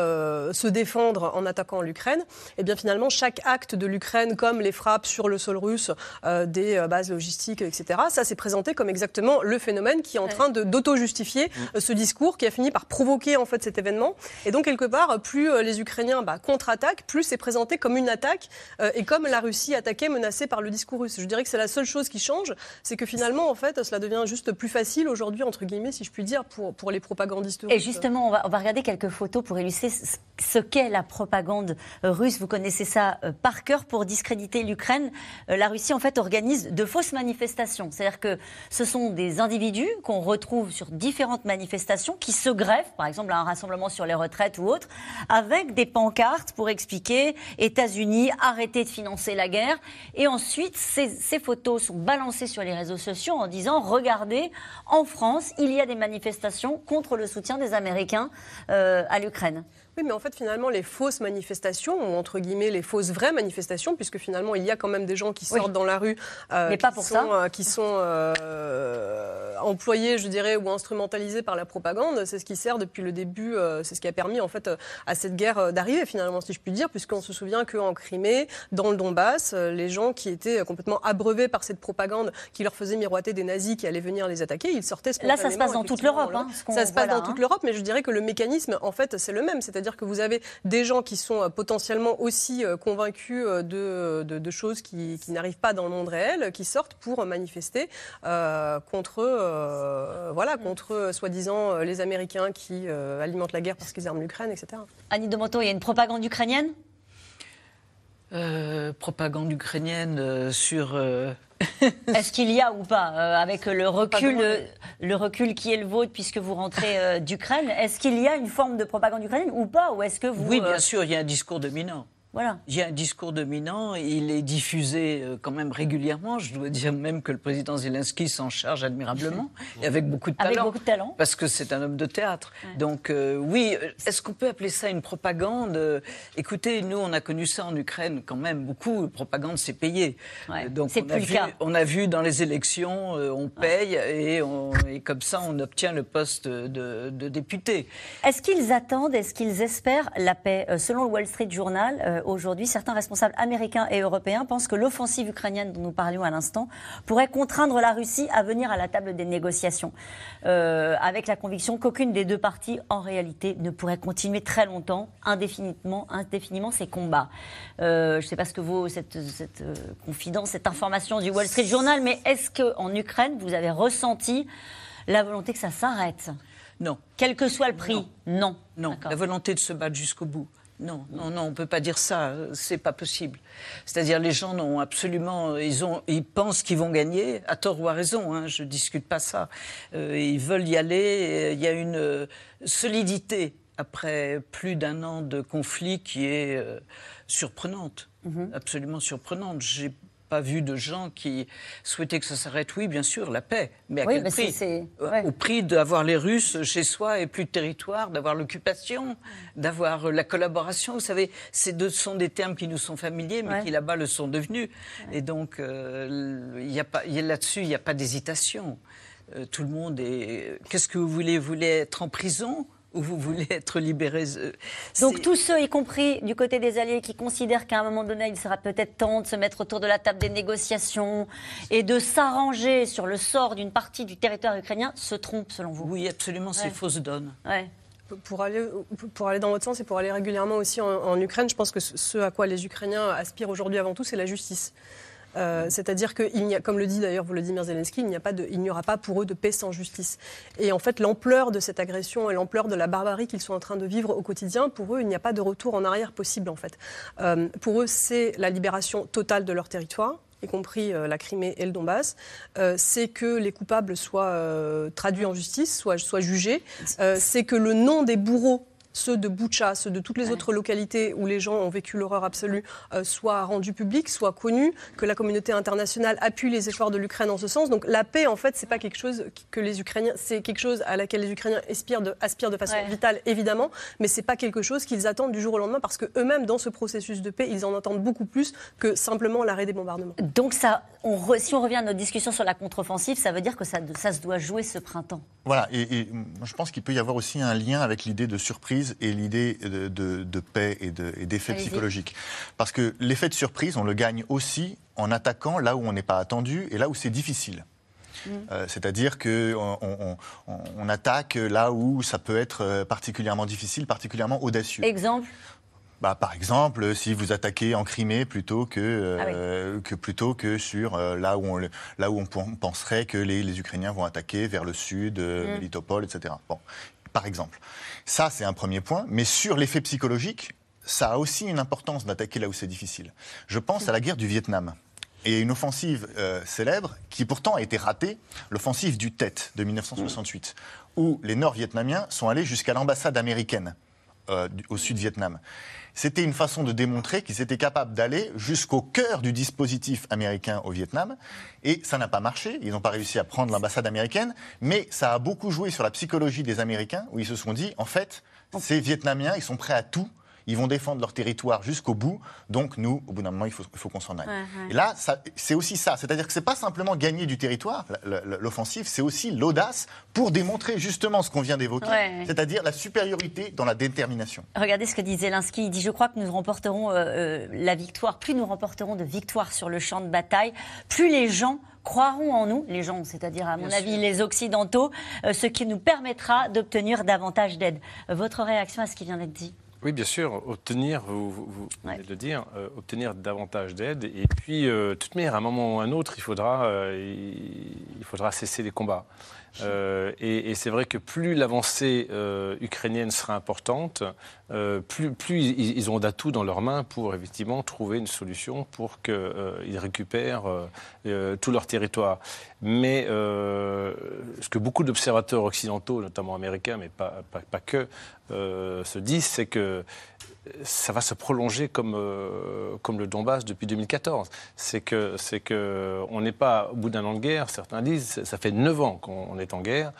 se défendre en attaquant l'Ukraine, et eh bien finalement, chaque acte de l'Ukraine comme les frappes sur le sol russe euh, des euh, bases logistiques, etc. Ça s'est présenté comme exactement le phénomène qui est en train d'auto-justifier mm. euh, ce discours qui a fini par provoquer en fait cet événement. Et donc quelque part, plus les Ukrainiens bah, contre-attaquent, plus c'est présenté comme une attaque et comme la Russie attaquée, menacée par le discours russe. Je dirais que c'est la seule chose qui change, c'est que finalement, en fait, cela devient juste plus facile aujourd'hui, entre guillemets, si je puis dire, pour, pour les propagandistes russes. Et justement, on va, on va regarder quelques photos pour illustrer ce qu'est la propagande russe. Vous connaissez ça par cœur pour discréditer l'Ukraine, euh, la Russie en fait organise de fausses manifestations. C'est-à-dire que ce sont des individus qu'on retrouve sur différentes manifestations qui se greffent, par exemple à un rassemblement sur les retraites ou autre, avec des pancartes pour expliquer États-Unis, arrêtez de financer la guerre. Et ensuite, ces, photos sont balancées sur les réseaux sociaux en disant regardez, en France, il y a des manifestations contre le soutien des Américains euh, à l'Ukraine. Oui, mais en fait, finalement, les fausses manifestations, ou entre guillemets les fausses vraies manifestations, puisque finalement, il y a quand même des gens qui sortent dans la rue, euh, pas qui, pour sont, euh, qui sont euh, employés, je dirais, ou instrumentalisés par la propagande. C'est ce qui sert depuis le début, c'est ce qui a permis en fait à cette guerre d'arriver finalement, si je puis dire, puisqu'on se souvient qu'en Crimée, dans le Donbass, les gens qui étaient complètement abreuvés par cette propagande qui leur faisait miroiter des nazis qui allaient venir les attaquer, ils sortaient spontanément. Là, ça se passe dans toute l'Europe. Hein, ça se passe dans toute hein. l'Europe, mais je dirais que le mécanisme, en fait, c'est le même. C'est-à-dire que vous avez des gens qui sont euh, potentiellement aussi euh, convaincus euh, de, choses qui, n'arrivent pas dans le monde réel, qui sortent pour manifester contre, voilà, contre soi-disant les Américains qui alimentent la guerre parce qu'ils arment l'Ukraine, etc. Annie Demoto, il y a une propagande ukrainienne? Propagande ukrainienne sur Est-ce qu'il y a ou pas, euh, avec le recul, le, recul qui est le vôtre puisque vous rentrez euh, d'Ukraine, est-ce qu'il y a une forme de propagande ukrainienne ou pas Ou est-ce que vous Oui, bien euh, sûr, il y a un discours dominant. Voilà. Il y a un discours dominant, il est diffusé euh, quand même régulièrement. Je dois dire même que le président Zelensky s'en charge admirablement et avec beaucoup de talent. Avec beaucoup de talent. Parce que c'est un homme de théâtre. Donc euh, oui, euh, est-ce qu'on peut appeler ça une propagande? Écoutez, nous on a connu ça en Ukraine quand même beaucoup. Propagande, c'est payé. Ouais. Donc C'est on plus a le vu, cas. on a vu dans les élections, on paye et, on- et comme ça on obtient le poste de, de député. Est-ce qu'ils attendent, est-ce qu'ils espèrent la paix? Selon le Wall Street Journal, euh, aujourd'hui, certains responsables américains et européens pensent que l'offensive ukrainienne dont nous parlions à l'instant pourrait contraindre la Russie à venir à la table des négociations, euh, avec la conviction qu'aucune des deux parties, en réalité, ne pourrait continuer très longtemps, indéfiniment, indéfiniment ces combats. Euh, je ne sais pas ce que vaut cette, cette, euh, confidence, cette information du Wall Street Journal, mais est-ce qu'en Ukraine, vous avez ressenti la volonté que ça s'arrête? Non. quel que soit le prix? Non. Non, la volonté de se battre jusqu'au bout. Non, non, non, on ne peut pas dire ça. euh, C'est pas possible. C'est-à-dire, les gens n'ont absolument. Ils, ont, ils pensent qu'ils vont gagner, à tort ou à raison. Hein, je ne discute pas ça. Euh, ils veulent y aller. Il y a une euh, solidité après plus d'un an de conflit qui est euh, surprenante. Absolument surprenante. J'ai pas vu de gens qui souhaitaient que ça s'arrête. Oui, bien sûr, la paix. Mais à Oui, quel prix Euh, ouais. Au prix d'avoir les Russes chez soi et plus de territoire, d'avoir l'occupation, d'avoir euh, la collaboration. Vous savez, ces deux sont des termes qui nous sont familiers, mais Ouais. qui là-bas le sont devenus. Et donc, euh, il y a pas, il y a là-dessus, il n'y a pas d'hésitation. Euh, tout le monde est. Qu'est-ce que vous voulez? Vous voulez être en prison? Ou vous voulez être libéré Euh, Donc tous ceux, y compris du côté des alliés, qui considèrent qu'à un moment donné, il sera peut-être temps de se mettre autour de la table des négociations et de s'arranger sur le sort d'une partie du territoire ukrainien, se trompent selon vous. Oui, absolument, c'est Ouais. fausse donne. Ouais. Pour aller, pour aller dans votre sens et pour aller régulièrement aussi en, en Ukraine, je pense que ce à quoi les Ukrainiens aspirent aujourd'hui avant tout, c'est la justice. Euh, C'est-à-dire qu'il n'y a, comme le dit d'ailleurs Volodymyr Zelensky, il n'y il aura pas pour eux de paix sans justice. Et en fait, l'ampleur de cette agression et l'ampleur de la barbarie qu'ils sont en train de vivre au quotidien, pour eux, il n'y a pas de retour en arrière possible en fait. Euh, pour eux, c'est la libération totale de leur territoire y compris euh, la Crimée et le Donbass, c'est que les coupables soient traduits en justice, soient, jugés, c'est que le nom des bourreaux ceux de Boucha, ceux de toutes les autres localités où les gens ont vécu l'horreur absolue, euh, soient rendus publics, soient connus, que la communauté internationale appuie les efforts de l'Ukraine en ce sens. Donc la paix, en fait, c'est pas quelque chose que les Ukrainiens, c'est quelque chose à laquelle les Ukrainiens aspirent de, aspirent de façon Ouais. vitale, évidemment, mais c'est pas quelque chose qu'ils attendent du jour au lendemain parce que eux-mêmes, dans ce processus de paix, ils en entendent beaucoup plus que simplement l'arrêt des bombardements. Donc ça, on re- si on revient à notre discussion sur la contre-offensive, ça veut dire que ça, ça se doit jouer ce printemps? Voilà, et, et moi, je pense qu'il peut y avoir aussi un lien avec l'idée de surprise et l'idée de, de- de paix et de- et d'effet psychologique. Parce que l'effet de surprise, on le gagne aussi en attaquant là où on n'est pas attendu et là où c'est difficile. Euh, C'est-à-dire qu'on on, on- on attaque là où ça peut être euh, particulièrement difficile, particulièrement audacieux. Exemple? Bah, par exemple, si vous attaquez en Crimée plutôt que, euh, que, plutôt que sur euh, là, où on, là où on pen- penserait que les, les Ukrainiens vont attaquer vers le sud, euh, Melitopol, etc. Bon, par exemple. Ça, c'est un premier point. Mais sur l'effet psychologique, ça a aussi une importance d'attaquer là où c'est difficile. Je pense à la guerre du Vietnam. Et une offensive euh, célèbre qui pourtant a été ratée, l'offensive du Tet de 1968, où les Nord-Vietnamiens sont allés jusqu'à l'ambassade américaine euh, au sud-Vietnam. C'était une façon de démontrer qu'ils étaient capables d'aller jusqu'au cœur du dispositif américain au Vietnam. Et ça n'a pas marché. Ils n'ont pas réussi à prendre l'ambassade américaine. Mais ça a beaucoup joué sur la psychologie des Américains, où ils se sont dit, en fait, ces Vietnamiens, ils sont prêts à tout. Ils vont défendre leur territoire jusqu'au bout. Donc nous, au bout d'un moment, il faut, qu'on s'en aille. Ouais, ouais. Et là, c'est aussi ça. C'est-à-dire que c'est pas simplement gagner du territoire, l'offensive, c'est aussi l'audace pour démontrer justement ce qu'on vient d'évoquer, Ouais. c'est-à-dire la supériorité dans la détermination. Regardez ce que dit Zelensky. Il dit Je crois que nous remporterons euh, euh, la victoire. Plus nous remporterons de victoires sur le champ de bataille, plus les gens croiront en nous, les gens, c'est-à-dire à mon Bien avis sûr. les Occidentaux, euh, ce qui nous permettra d'obtenir davantage d'aide. Votre réaction à ce qui vient d'être dit? Oui, bien sûr, obtenir, vous, vous- vous Ouais. venez de le dire, euh, obtenir davantage d'aide. Et puis, euh, de toute manière, à un moment ou à un autre, il faudra, euh, il faudra cesser les combats. Euh, et c'est vrai que plus l'avancée euh, ukrainienne sera importante, euh, plus, ils, auront d'atouts dans leurs mains pour effectivement trouver une solution pour qu'ils récupèrent tout leur territoire. Mais ce que beaucoup d'observateurs occidentaux, notamment américains, mais pas, pas, que, se disent, c'est que ça va se prolonger comme, euh, comme le Donbass depuis 2014. C'est que c'est que on n'est pas au bout d'un an de guerre. Certains disent ça fait neuf ans qu'on est en guerre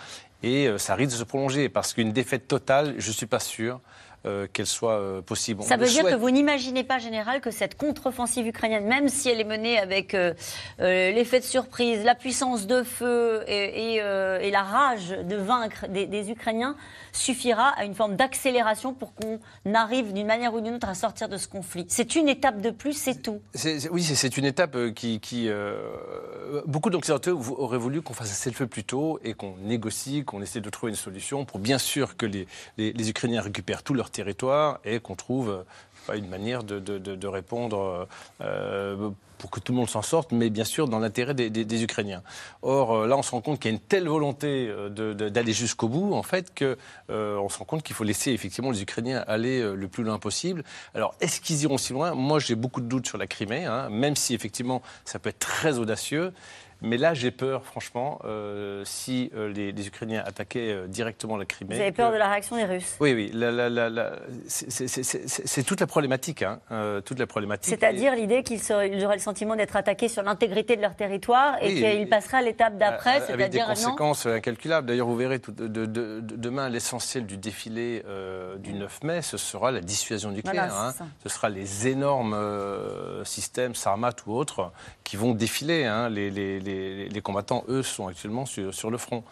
et euh, ça risque de se prolonger parce qu'une défaite totale, je suis pas sûr. Euh, qu'elle soit euh, possible. Ça veut dire que vous n'imaginez pas, Général, que cette contre-offensive ukrainienne, même si elle est menée avec euh, l'effet de surprise, la puissance de feu et, et, la rage de vaincre des, des Ukrainiens, suffira à une forme d'accélération pour qu'on arrive d'une manière ou d'une autre à sortir de ce conflit. C'est une étape de plus, c'est tout. oui, c'est une étape qui... qui beaucoup d'Occidentaux auraient voulu qu'on fasse un le feu plus tôt et qu'on négocie, qu'on essaie de trouver une solution pour bien sûr que les, les, les Ukrainiens récupèrent tout leur territoire et qu'on trouve pas, une manière de, répondre euh, pour que tout le monde s'en sorte, mais bien sûr dans l'intérêt des, Ukrainiens. Or, euh, là, on se rend compte qu'il y a une telle volonté euh, d'aller jusqu'au bout, en fait, qu'on on se rend compte qu'il faut laisser effectivement les Ukrainiens aller le plus loin possible. Alors, est-ce qu'ils iront si loin? Moi, j'ai beaucoup de doutes sur la Crimée, hein, même si effectivement ça peut être très audacieux. Mais là, j'ai peur, franchement, euh, si euh, les, Ukrainiens attaquaient euh, directement la Crimée. Vous avez peur de la réaction des Russes? Oui, oui. c'est toute la problématique. Hein, toute la problématique. C'est-à-dire l'idée qu'ils auraient le sentiment d'être attaqués sur l'intégrité de leur territoire et qu'ils passeraient à l'étape d'après, c'est-à-dire Avec des conséquences incalculables. D'ailleurs, vous verrez tout, de, demain, l'essentiel du défilé du 9 mai, ce sera la dissuasion nucléaire. Hein. Ce sera les énormes systèmes, Sarmat ou autres, qui vont défiler. Hein, les les, combattants, eux, sont actuellement sur, le front.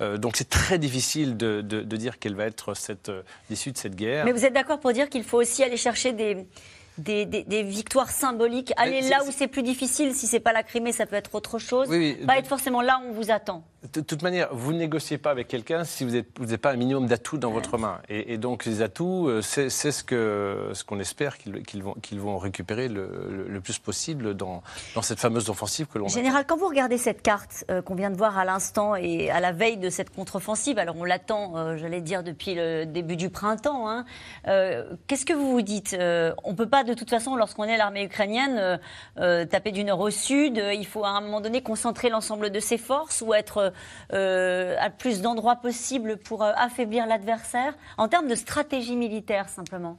Euh, donc c'est très difficile de, dire quelle va être euh, l'issue de cette guerre. Mais vous êtes d'accord pour dire qu'il faut aussi aller chercher des, des, victoires symboliques, aller là où c'est plus difficile. Si c'est pas la Crimée, ça peut être autre chose. pas être forcément là où on vous attend. De toute manière, vous ne négociez pas avec quelqu'un si vous n'avez pas un minimum d'atouts dans votre main. Et, donc les atouts, euh, c'est ce qu'on ce qu'on espère qu'ils vont, qu'ils vont récupérer le, plus possible dans, dans, cette fameuse offensive que l'on Général, quand vous regardez cette carte euh, qu'on vient de voir à l'instant et à la veille de cette contre-offensive, alors on l'attend, euh, j'allais dire, depuis le début du printemps, hein, qu'est-ce que vous vous dites? On ne peut pas de toute façon, lorsqu'on est l'armée ukrainienne, taper du nord au sud, il faut à un moment donné concentrer l'ensemble de ses forces ou être euh, à plus d'endroits possibles pour euh, affaiblir l'adversaire, en termes de stratégie militaire simplement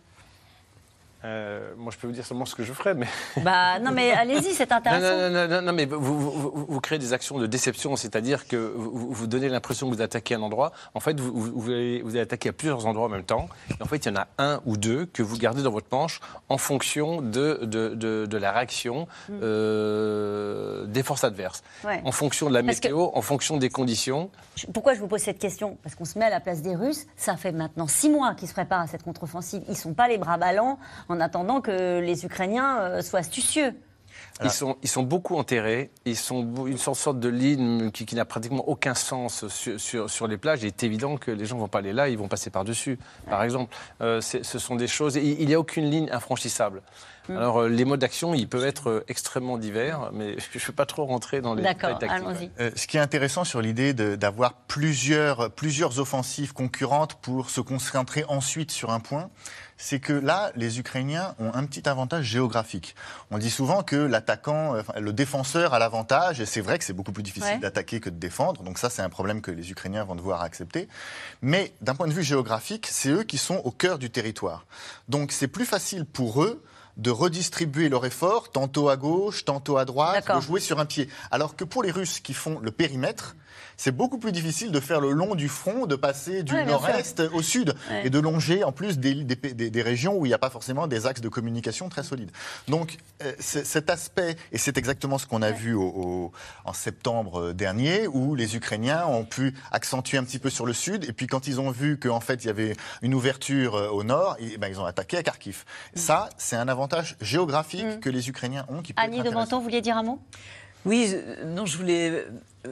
euh, moi, je peux vous dire seulement ce que je ferais, mais. Bah, non, mais allez-y, c'est intéressant. Non, non, non, mais vous, créez des actions de déception, c'est-à-dire que vous, donnez l'impression que vous attaquez un endroit. En fait, vous, allez, attaquer à plusieurs endroits en même temps. Et en fait, il y en a un ou deux que vous gardez dans votre manche en fonction de, de, la réaction mm. euh, des forces adverses. En fonction de la météo, en fonction des conditions. Pourquoi je vous pose cette question? Parce qu'on se met à la place des Russes. Ça fait maintenant six mois qu'ils se préparent à cette contre-offensive. Ils ne sont pas les bras ballants en attendant que les Ukrainiens euh, soient astucieux. Ils sont, ils sont beaucoup enterrés. Ils sont une sorte de ligne qui, n'a pratiquement aucun sens sur, sur, les plages. Il est évident que les gens ne vont pas aller là, ils vont passer par-dessus, par exemple. Euh, ce sont des choses. Il n'y a aucune ligne infranchissable. Mm. Alors, euh, les modes d'action, ils peuvent être extrêmement divers, mais je ne veux pas trop rentrer dans les D'accord, allons-y. ce qui est intéressant sur l'idée d'avoir plusieurs, plusieurs offensives concurrentes pour se concentrer ensuite sur un point, c'est que là, les Ukrainiens ont un petit avantage géographique. On dit souvent que l'attaquant, euh, le défenseur a l'avantage, et c'est vrai que c'est beaucoup plus difficile d'attaquer que de défendre, donc ça c'est un problème que les Ukrainiens vont devoir accepter. Mais d'un point de vue géographique, c'est eux qui sont au cœur du territoire. Donc c'est plus facile pour eux de redistribuer leur effort, tantôt à gauche, tantôt à droite, de jouer sur un pied. Alors que pour les Russes qui font le périmètre, c'est beaucoup plus difficile de faire le long du front, de passer du nord-est au sud et de longer en plus des, des, régions où il n'y a pas forcément des axes de communication très solides. Donc euh, cet aspect, et c'est exactement ce qu'on a vu au, en septembre dernier, où les Ukrainiens ont pu accentuer un petit peu sur le sud, et puis quand ils ont vu qu'en fait il y avait une ouverture euh, au nord, et, ben, ils ont attaqué à Kharkiv. Mm. Ça, c'est un avantage géographique mm. que les Ukrainiens ont. Qui Annie de Menton, vous vouliez dire un mot? Oui, non, je voulais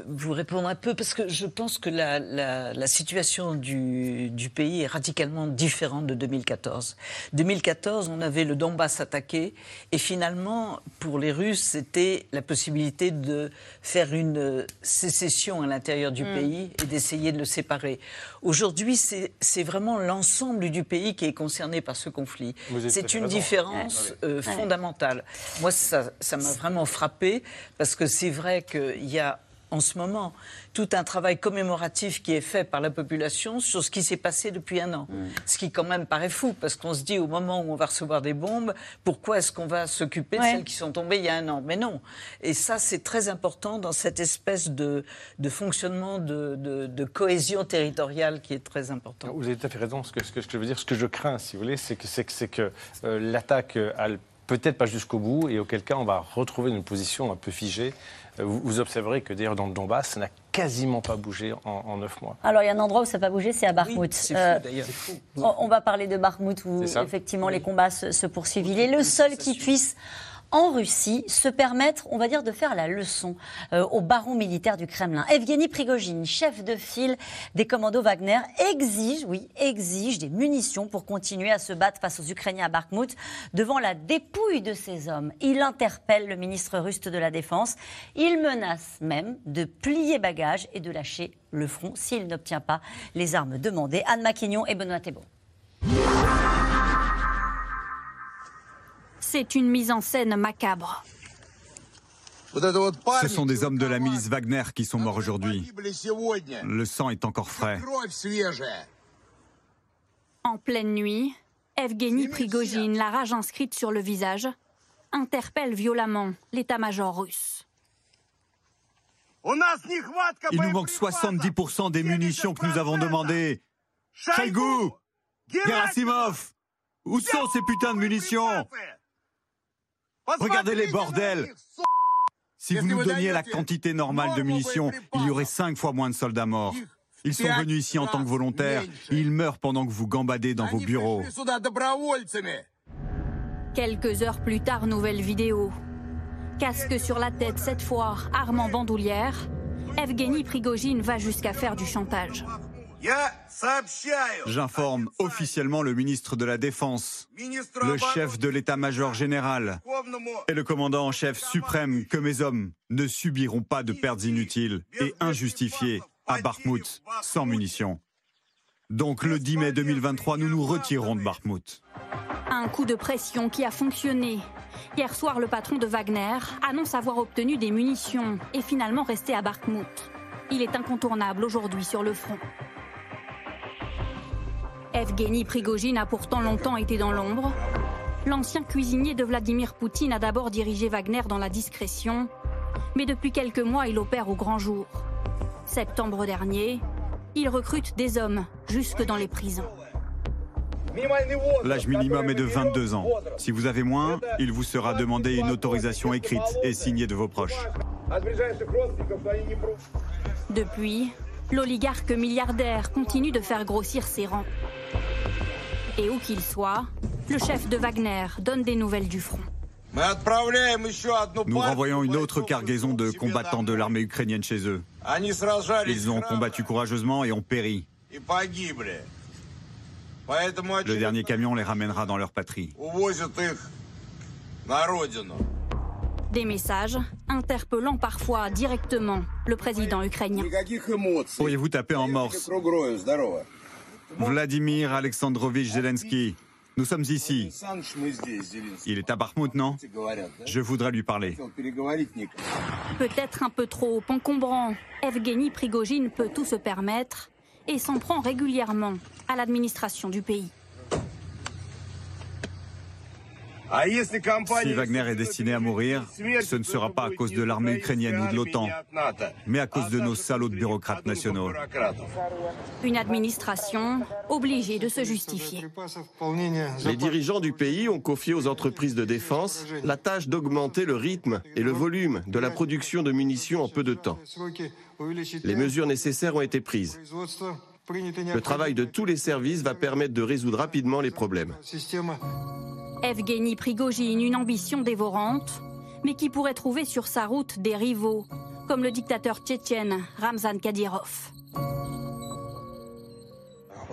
vous répondre un peu parce que je pense que la, la, situation du, du, pays est radicalement différente de 2014. 2014, on avait le Donbass attaqué et finalement, pour les Russes, c'était la possibilité de faire une sécession à l'intérieur du mm. pays et d'essayer de le séparer. Aujourd'hui, c'est vraiment l'ensemble du pays qui est concerné par ce conflit. C'est une différence euh, fondamentale. Moi, ça m'a vraiment frappé parce que c'est vrai qu'il y a en ce moment tout un travail commémoratif qui est fait par la population sur ce qui s'est passé depuis un an. Mm. Ce qui quand même paraît fou, parce qu'on se dit au moment où on va recevoir des bombes, pourquoi est-ce qu'on va s'occuper de celles qui sont tombées il y a un an? Mais non. Et ça, c'est très important dans cette espèce de, de fonctionnement de, de, cohésion territoriale qui est très important. Vous avez tout à fait raison. Ce que, ce que, je veux dire, ce que je crains, si vous voulez, c'est que, c'est que euh, l'attaque a peut-être pas jusqu'au bout, et auquel cas on va retrouver une position un peu figée. Vous, observerez que d'ailleurs dans le Donbass, ça n'a quasiment pas bougé en, neuf mois. Alors il y a un endroit où ça n'a pas bougé, c'est à Bakhmut. c'est euh, d'ailleurs. On va parler de Bakhmut où effectivement les combats se, se poursuivent. Il est le seul qui puisse en Russie se permettre, on va dire, de faire la leçon euh, au baron militaire du Kremlin. Evgeny Prigogine, chef de file des commandos Wagner, exige, oui, exige des munitions pour continuer à se battre face aux Ukrainiens à Bakhmut devant la dépouille de ces hommes. Il interpelle le ministre russe de la Défense. Il menace même de plier bagages et de lâcher le front s'il n'obtient pas les armes demandées. Anne Maquignon et Benoît Thébault. C'est une mise en scène macabre. Ce sont des hommes de la milice Wagner qui sont morts aujourd'hui. Le sang est encore frais. En pleine nuit, Evgeny Prigogine, la rage inscrite sur le visage, interpelle violemment l'état-major russe. Il nous manque 70% des munitions que nous avons demandées. Gerasimov Où sont ces putains de munitions? Regardez les bordels Si vous nous donniez la quantité normale de munitions, il y aurait cinq fois moins de soldats morts. Ils sont venus ici en tant que volontaires et ils meurent pendant que vous gambadez dans vos bureaux. Quelques heures plus tard, nouvelle vidéo. Casque sur la tête cette fois, arme en bandoulière, Evgeny Prigogine va jusqu'à faire du chantage. J'informe officiellement le ministre de la Défense, le chef de l'état-major général et le commandant en chef suprême que mes hommes ne subiront pas de pertes inutiles et injustifiées à Bakhmut sans munitions. Donc le 10 mai 2023, nous nous retirons de Bakhmut. Un coup de pression qui a fonctionné. Hier soir, le patron de Wagner annonce avoir obtenu des munitions et finalement resté à Bakhmut. Il est incontournable aujourd'hui sur le front. Evgeny Prigogine a pourtant longtemps été dans l'ombre. L'ancien cuisinier de Vladimir Poutine a d'abord dirigé Wagner dans la discrétion, mais depuis quelques mois, il opère au grand jour. Septembre dernier, il recrute des hommes jusque dans les prisons. L'âge minimum est de 22 ans. Si vous avez moins, il vous sera demandé une autorisation écrite et signée de vos proches. Depuis, l'oligarque milliardaire continue de faire grossir ses rangs. Et où qu'il soit, le chef de Wagner donne des nouvelles du front. Nous renvoyons une autre cargaison de combattants de l'armée ukrainienne chez eux. Ils ont combattu courageusement et ont péri. Le dernier camion les ramènera dans leur patrie. Des messages interpellant parfois directement le président ukrainien. Pourriez-vous taper en morse? Vladimir Alexandrovich Zelensky, nous sommes ici. Il est à Bakhmut, non? Je voudrais lui parler. Peut-être un peu trop encombrant, Evgeny Prigogine peut tout se permettre et s'en prend régulièrement à l'administration du pays. Si Wagner est destiné à mourir, ce ne sera pas à cause de l'armée ukrainienne ou de l'OTAN, mais à cause de nos salauds de bureaucrates nationaux. Une administration obligée de se justifier. Les dirigeants du pays ont confié aux entreprises de défense la tâche d'augmenter le rythme et le volume de la production de munitions en peu de temps. Les mesures nécessaires ont été prises. Le travail de tous les services va permettre de résoudre rapidement les problèmes. Evgeny Prigogine, une ambition dévorante, mais qui pourrait trouver sur sa route des rivaux, comme le dictateur tchétchène Ramzan Kadyrov.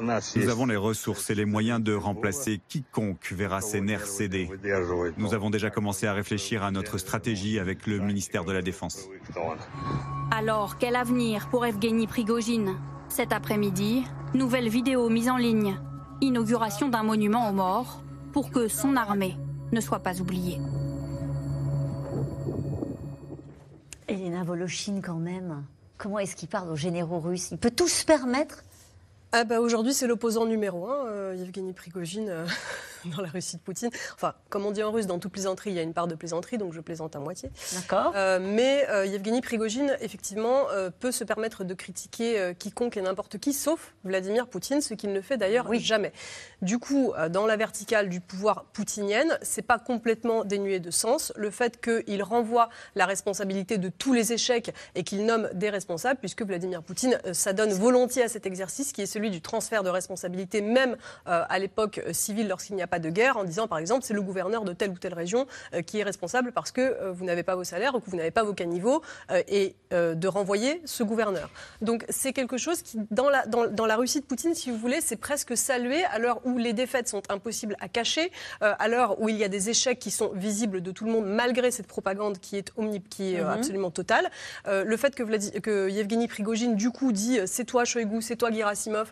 Nous avons les ressources et les moyens de remplacer quiconque verra ses nerfs céder. Nous avons déjà commencé à réfléchir à notre stratégie avec le ministère de la Défense. Alors, quel avenir pour Evgeny Prigogine? Cet après-midi, nouvelle vidéo mise en ligne. Inauguration d'un monument aux morts pour que son armée ne soit pas oubliée. Elena à Volochine quand même. Comment est-ce qu'il parle aux généraux russes? Il peut tout se permettre? Ah bah aujourd'hui, c'est l'opposant numéro un, euh, Yevgeny Prigogine, euh, dans la Russie de Poutine. Enfin, comme on dit en russe, dans toute plaisanterie, il y a une part de plaisanterie, donc je plaisante à moitié. D'accord. Euh, mais euh, Yevgeny Prigogine, effectivement, euh, peut se permettre de critiquer quiconque et n'importe qui, sauf Vladimir Poutine, ce qu'il ne fait d'ailleurs Oui. jamais. Du coup, dans la verticale du pouvoir poutinienne, c'est pas complètement dénué de sens. Le fait qu'il renvoie la responsabilité de tous les échecs et qu'il nomme des responsables, puisque Vladimir Poutine s'adonne volontiers à cet exercice qui est celui du transfert de responsabilité, même à l'époque civile lorsqu'il n'y a pas de guerre, en disant par exemple c'est le gouverneur de telle ou telle région euh, qui est responsable parce que euh, vous n'avez pas vos salaires ou que vous n'avez pas vos caniveaux euh, et de renvoyer ce gouverneur. Donc c'est quelque chose qui, dans la, dans, dans la Russie de Poutine, si vous voulez, c'est presque salué à l'heure où les défaites sont impossibles à cacher, à l'heure où il y a des échecs qui sont visibles de tout le monde malgré cette propagande qui est, omni, qui est euh, Mhm. absolument totale. Le fait que, Vladi- que Yevgeny Prigogine, du coup, dit c'est toi Shoigu, c'est toi Gerasimov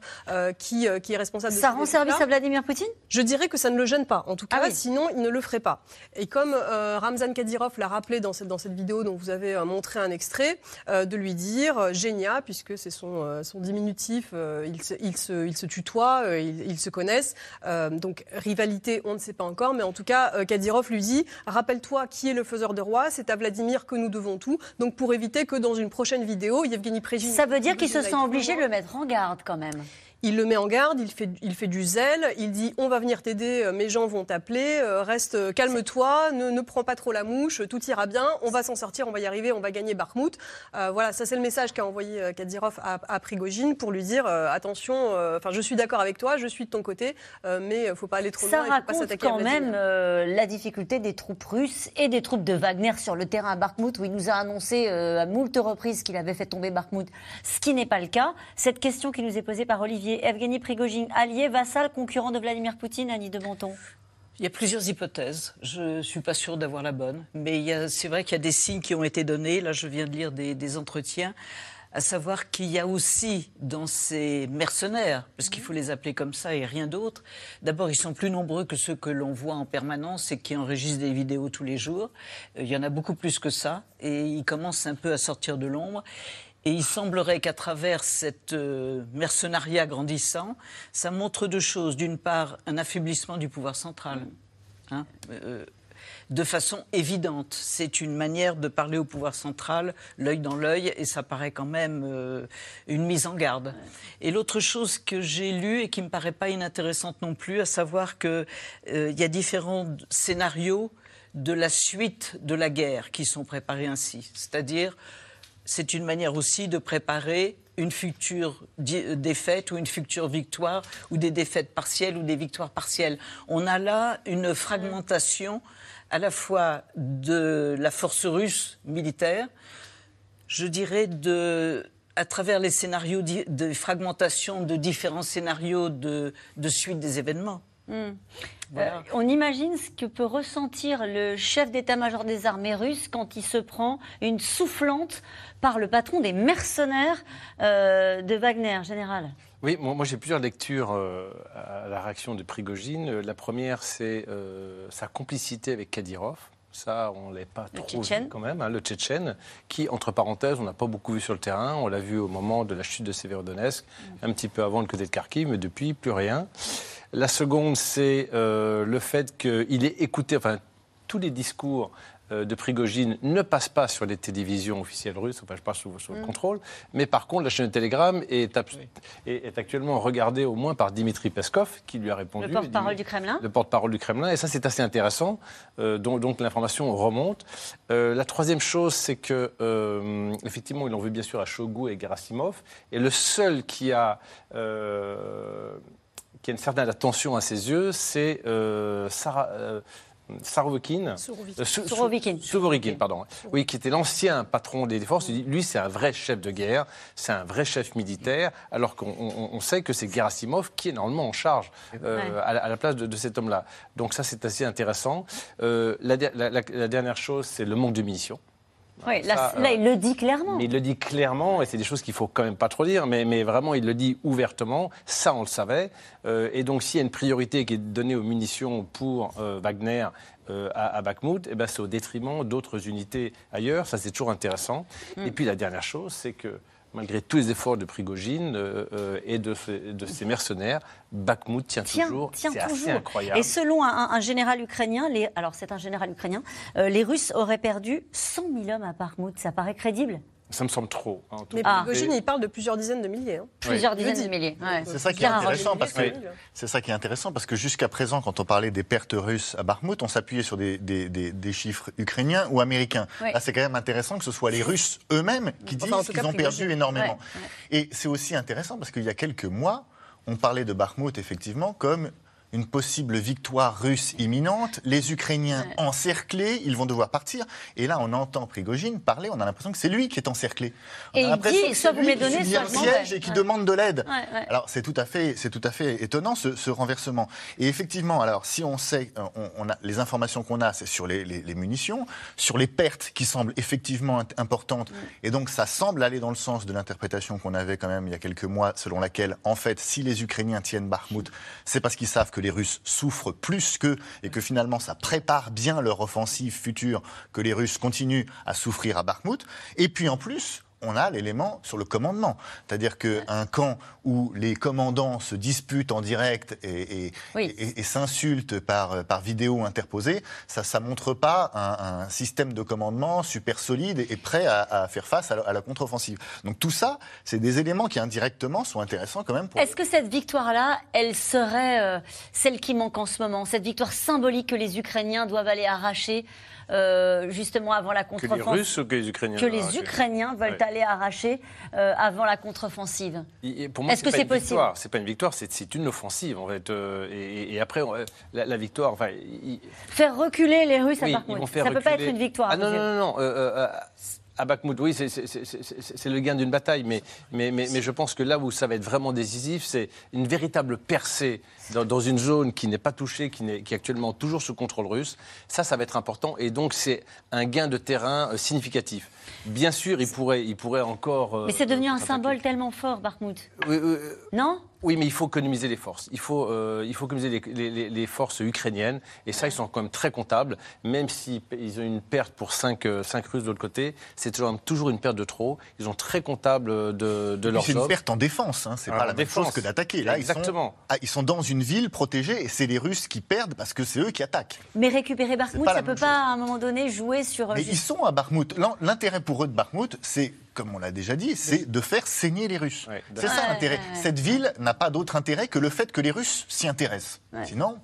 qui, qui est responsable de Ça rend service à Vladimir Poutine? Je dirais que ça ne le gêne pas. En tout cas, Ah oui. sinon, il ne le ferait pas. Et comme euh, Ramzan Kadyrov l'a rappelé dans cette, dans cette vidéo dont vous avez euh, montré un extrait, euh, de lui dire Génia, puisque c'est son, son diminutif, ils, se, tutoient, ils, se connaissent. Donc, rivalité, on ne sait pas encore. Mais en tout cas, Kadyrov lui dit Rappelle-toi qui est le faiseur de roi, c'est à Vladimir que nous devons tout. Donc, pour éviter que dans une prochaine vidéo, Yevgeny Prigogine. Ça veut dire qu'il se Prigogine sent aille obligé trop de le mettre en garde quand même. Il le met en garde, il fait, il fait du zèle, il dit on va venir t'aider, euh, mes gens vont t'appeler, euh, reste, euh, calme-toi, ne, ne prends pas trop la mouche, tout ira bien, on va s'en sortir, on va y arriver, on va gagner Bakhmout. Euh, voilà, ça c'est le message qu'a envoyé Kadyrov à, à Prigogine pour lui dire euh, attention, euh, enfin je suis d'accord avec toi, je suis de ton côté, mais il faut pas aller trop Ça loin, il faut pas raconte s'attaquer à quand Vladimir. même la difficulté des troupes russes et des troupes de Wagner sur le terrain à Bakhmout, où il nous a annoncé à moult reprises qu'il avait fait tomber Bakhmout, ce qui n'est pas le cas. Cette question qui nous est posée par Olivier, Evgeny Prigogine, allié, vassal, concurrent de Vladimir Poutine, Annie de Bonton. Il y a plusieurs hypothèses. Je ne suis pas sûre d'avoir la bonne. Mais c'est vrai qu'il y a des signes qui ont été donnés. Là, je viens de lire des, des entretiens. À savoir qu'il y a aussi dans ces mercenaires, parce qu'il faut les appeler comme ça et rien d'autre, d'abord ils sont plus nombreux que ceux que l'on voit en permanence et qui enregistrent des vidéos tous les jours. Euh, Il y en a beaucoup plus que ça et ils commencent un peu à sortir de l'ombre. Et il semblerait qu'à travers cette euh, mercenariat grandissant, ça montre deux choses. D'une part, un affaiblissement du pouvoir central. hein, euh, de façon évidente. C'est une manière de parler au pouvoir central, l'œil dans l'œil, et ça paraît quand même euh, une mise en garde. Et l'autre chose que j'ai lue et qui me paraît pas inintéressante non plus, à savoir qu'il y a différents scénarios de la suite de la guerre qui sont préparés ainsi. C'est-à-dire, c'est une manière aussi de préparer une future di- défaite ou une future victoire ou des défaites partielles ou des victoires partielles. On a là une fragmentation à la fois de la force russe militaire, je dirais à travers les scénarios de fragmentation de différents scénarios de, de suite des événements. Voilà. Euh, on imagine ce que peut ressentir le chef d'état-major des armées russes quand il se prend une soufflante par le patron des mercenaires euh, de Wagner, général. Oui, moi, moi, j'ai plusieurs lectures euh, à la réaction de Prigogine. La première, c'est euh, sa complicité avec Kadyrov. Ça, on ne l'a pas Le trop Tchétchène. vu quand même, hein, le Tchétchène, qui, entre parenthèses, on n'a pas beaucoup vu sur le terrain. On l'a vu au moment de la chute de Severodonetsk, un petit peu avant le côté de Kharkiv, mais depuis, plus rien. La seconde, c'est euh, le fait qu'il ait écouté, enfin, tous les discours euh, de Prigogine ne passent pas sur les télévisions officielles russes, enfin, je passe sous, sous le contrôle, mais par contre, la chaîne de Telegram est, est, est actuellement regardée au moins par Dimitri Peskov, qui lui a répondu. Le porte-parole du Kremlin. le porte-parole du Kremlin, et ça c'est assez intéressant, euh, donc, donc l'information remonte. Euh, la troisième chose, c'est que euh, effectivement, ils l'ont vu bien sûr à Shogu et Gerasimov, et le seul qui a qui a une certaine attention à ses yeux, c'est euh, Sarah. euh, Sarovikin. Sourovikin. Euh, pardon. Oui, qui était l'ancien patron des forces. Lui, c'est un vrai chef de guerre, c'est un vrai chef militaire, alors qu'on on- on sait que c'est Gerasimov qui est normalement en charge euh, Ouais. à, la, à la place de, de cet homme-là. Donc ça, c'est assez intéressant. Euh, la, der- la- la- la dernière chose, c'est le manque de munitions. Oui, là, Ça, là, euh, il le dit clairement. Mais il le dit clairement, et c'est des choses qu'il faut quand même pas trop dire, mais, mais vraiment, il le dit ouvertement. Ça, on le savait. Euh, et donc, s'il y a une priorité qui est donnée aux munitions pour euh, Wagner euh, à, à Bakhmut, eh ben, c'est au détriment d'autres unités ailleurs. Ça, c'est toujours intéressant. Mm. Et puis, la dernière chose, c'est que malgré tous les efforts de Prigogine euh, euh, et de, ses mercenaires, Bakhmut tient, Tient- toujours. tient C'est assez toujours. incroyable. Et selon un général ukrainien, les, alors c'est un général ukrainien, euh, les Russes auraient perdu 100 000 hommes à Bakhmut. Ça paraît crédible? Ça me semble trop. hein, Mais. Prigogine, il parle de plusieurs dizaines de milliers. hein. Plusieurs dizaines de milliers. ouais. C'est ça qui est intéressant parce que c'est ça qui est intéressant parce que jusqu'à présent, quand on parlait des pertes russes à Bakhmut, on s'appuyait sur des, des- des- des chiffres ukrainiens ou américains. Oui. Là, c'est quand même intéressant que ce soit les Russes eux-mêmes qui disent qu'ils ont perdu énormément. Ouais, Et c'est aussi intéressant parce qu'il y a quelques mois, on parlait de Bakhmut effectivement comme une possible victoire russe imminente, les Ukrainiens encerclés, ils vont devoir partir. Et là, on entend Prigogine parler, on a l'impression que c'est lui qui est encerclé. On Et a il dit, que soit vous me les qui donnez, soit je siège et qui Ouais. demande de l'aide. Ouais, ouais. Alors c'est tout à fait, c'est tout à fait étonnant ce, ce renversement. Et effectivement, alors si on sait, on, on a les informations qu'on a, c'est sur les, les- les munitions, sur les pertes qui semblent effectivement importantes. Et donc ça semble aller dans le sens de l'interprétation qu'on avait quand même il y a quelques mois, selon laquelle en fait, si les Ukrainiens tiennent Bakhmut, c'est parce qu'ils savent que les Russes souffrent plus qu'eux et que finalement ça prépare bien leur offensive future, que les Russes continuent à souffrir à Bakhmut. Et puis en plus on a l'élément sur le commandement. C'est-à-dire qu'un camp où les commandants se disputent en direct et, et- Oui. et- et s'insultent par, par vidéo interposée, ça ne montre pas un, un système de commandement super solide et, prêt à, à faire face à la, à la contre-offensive. Donc tout ça, c'est des éléments qui indirectement sont intéressants quand même pour... Est-ce que cette victoire-là, elle serait euh, celle qui manque en ce moment Cette victoire symbolique que les Ukrainiens doivent aller arracher euh, justement avant la Que les contre-offensive Russes ou que les Ukrainiens que les Ukrainiens veulent Ouais. aller arracher euh, avant la contre-offensive. Est-ce que c'est possible. C'est pas une victoire, c'est une offensive en fait. Euh, et, et après, on- la, la victoire, enfin, il- Faire reculer les Russes oui, à vont faire Ça ne peut pas être une victoire. Ah non, non, non. Euh, euh, à Bakhmut, oui, c'est- le gain d'une bataille, mais, mais, mais, mais je pense que là où ça va être vraiment décisif, c'est une véritable percée dans, dans une zone qui n'est pas touchée, qui, est actuellement toujours sous contrôle russe. Ça, ça va être important, et donc c'est un gain de terrain euh, significatif. Bien sûr, il pourrait, il pourrait encore. euh, Mais c'est devenu un symbole tellement fort, Bakhmut. Oui, oui, Non? Oui, mais il faut économiser les forces. Il faut, euh, il faut économiser les, les- les- les forces ukrainiennes. Et ça, ils sont quand même très comptables. Même s'ils ils ont une perte pour 5 Russes de l'autre côté, c'est toujours, toujours une perte de trop. Ils sont très comptables de, de leurs C'est une perte en défense, hein. c'est pas la même défense. chose que d'attaquer. Là, ils sont, Exactement. ah, ils sont dans une ville protégée et c'est les Russes qui perdent parce que c'est eux qui attaquent. Mais récupérer Bakhmut, ça peut même pas à un moment donné jouer sur. euh, Mais juste- ils sont à Bakhmut. L'in- L'intérêt pour eux de Bakhmut, c'est, comme on l'a déjà dit, c'est de faire saigner les Russes. Ouais, c'est ça Ouais, l'intérêt. ouais, ouais. Cette ville n'a pas d'autre intérêt que le fait que les Russes s'y intéressent. Ouais. Sinon,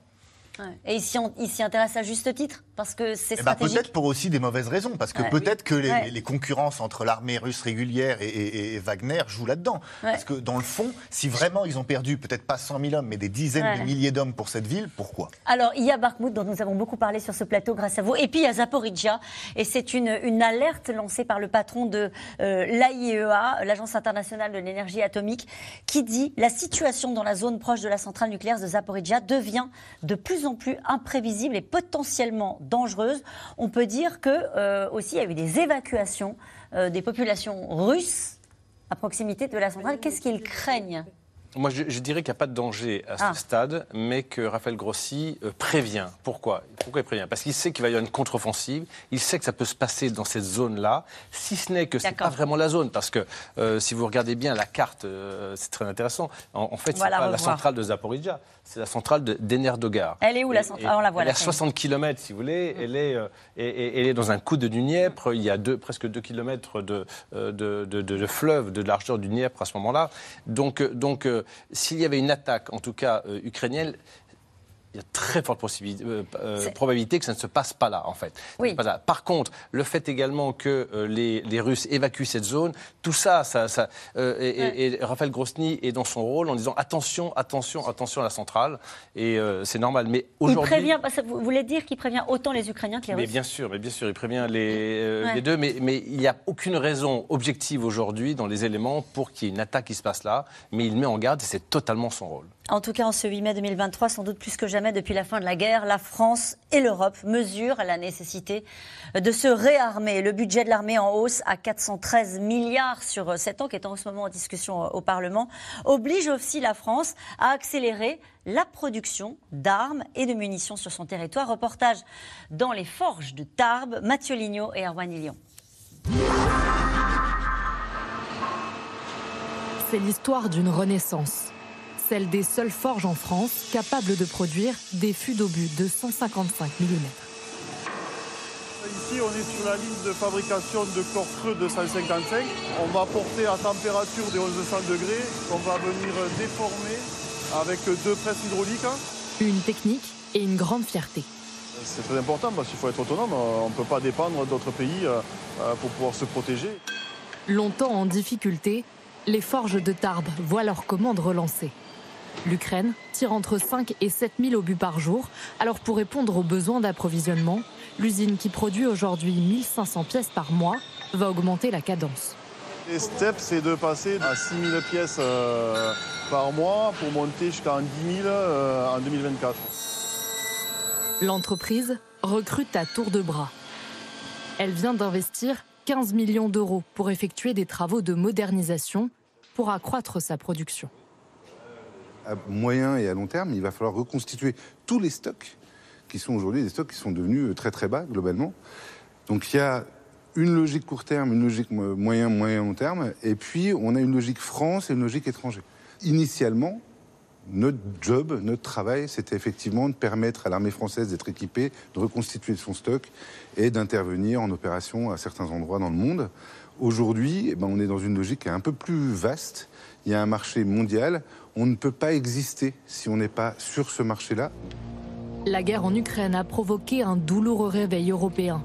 Ouais. Et ils s'y intéressent à juste titre parce que c'est eh ben, stratégique. peut-être pour aussi des mauvaises raisons, parce que Ouais. peut-être que les, Ouais. les concurrences entre l'armée russe régulière et, et- et Wagner jouent là-dedans. Parce que dans le fond, si vraiment ils ont perdu peut-être pas 100 000 hommes, mais des dizaines de milliers d'hommes pour cette ville, pourquoi? Alors, il y a Bakhmut, dont nous avons beaucoup parlé sur ce plateau grâce à vous. Et puis, il y a Zaporizhia. Et c'est une, une alerte lancée par le patron de euh, l'AIEA, l'Agence internationale de l'énergie atomique, qui dit la situation dans la zone proche de la centrale nucléaire de Zaporizhia devient de plus en plus imprévisible et potentiellement dangereuse. On peut dire que euh, aussi, il y a eu des évacuations euh, des populations russes à proximité de la centrale. Qu'est-ce qu'ils craignent? Moi, je, je dirais qu'il n'y a pas de danger à ce Ah. stade, mais que Raphaël Grossi euh, prévient. Pourquoi? Pourquoi il prévient? Parce qu'il sait qu'il va y avoir une contre-offensive. Il sait que ça peut se passer dans cette zone-là, si ce n'est que c'est D'accord. pas vraiment la zone. Parce que euh, si vous regardez bien la carte, euh, c'est très intéressant. En, en fait, va la pas la centrale de Zaporizhia, c'est la centrale de- d'Enerdogar. Elle est où, la centrale? Ah, on la voit, Elle est à scène. 60 km, si vous voulez. Elle, est, euh, et- et- elle est dans un coup de du Dniepr. Il y a deux, presque 2 km de, de, de- de- de fleuve, de largeur du Dniepr à ce moment-là. Donc, donc euh, s'il y avait une attaque, en tout cas euh, ukrainienne, il y a très forte euh, euh, probabilité que ça ne se passe pas là, en fait. Oui. pas là. Par contre, le fait également que euh, les, les Russes évacuent cette zone, tout ça, ça, ça et, et- et Raphaël Grosny est dans son rôle en disant attention, attention, attention à la centrale. Et c'est normal. Mais Il aujourd'hui. prévient, parce que vous voulez dire qu'il prévient autant les Ukrainiens que les Mais Russes? bien sûr, mais bien sûr, il prévient les, Ouais. les deux, mais, mais il n'y a aucune raison objective aujourd'hui dans les éléments pour qu'il y ait une attaque qui se passe là, mais il met en garde et c'est totalement son rôle. En tout cas, en ce 8 mai 2023, sans doute plus que jamais, depuis la fin de la guerre, la France et l'Europe mesurent la nécessité de se réarmer. Le budget de l'armée en hausse à 413 milliards sur 7 ans, qui est en ce moment en discussion au Parlement, oblige aussi la France à accélérer la production d'armes et de munitions sur son territoire. Reportage dans les forges de Tarbes, Mathieu Lignot et Erwan Lyon. C'est l'histoire d'une renaissance celle des seules forges en France capables de produire des fûts d'obus de 155 mm. Ici, on est sur la ligne de fabrication de corps creux de 155. On va porter à température des 1100 degrés qu'on va venir déformer avec deux presses hydrauliques. Une technique et une grande fierté. C'est très important parce qu'il faut être autonome. On ne peut pas dépendre d'autres pays euh, euh, pour pouvoir se protéger. Longtemps en difficulté, les forges de Tarbes voient leurs commandes relancées. L'Ukraine tire entre 5 et 7 000 obus par jour. Alors pour répondre aux besoins d'approvisionnement, l'usine qui produit aujourd'hui 1500 pièces par mois va augmenter la cadence. Les steps, c'est de passer à 6 000 pièces euh, par mois pour monter jusqu'à 10 000 euh, en 2024. L'entreprise recrute à tour de bras. Elle vient d'investir 15 millions d'euros pour effectuer des travaux de modernisation pour accroître sa production à moyen et à long terme, il va falloir reconstituer tous les stocks qui sont aujourd'hui des stocks qui sont devenus très très bas globalement. Donc il y a une logique court terme, une logique moyen, moyen long terme, et puis on a une logique France et une logique étranger. Initialement, notre job, notre travail, c'était effectivement de permettre à l'armée française d'être équipée, de reconstituer son stock et d'intervenir en opération à certains endroits dans le monde. Aujourd'hui, eh ben, on est dans une logique un peu plus vaste. Il y a un marché mondial on ne peut pas exister si on n'est pas sur ce marché-là. La guerre en Ukraine a provoqué un douloureux réveil européen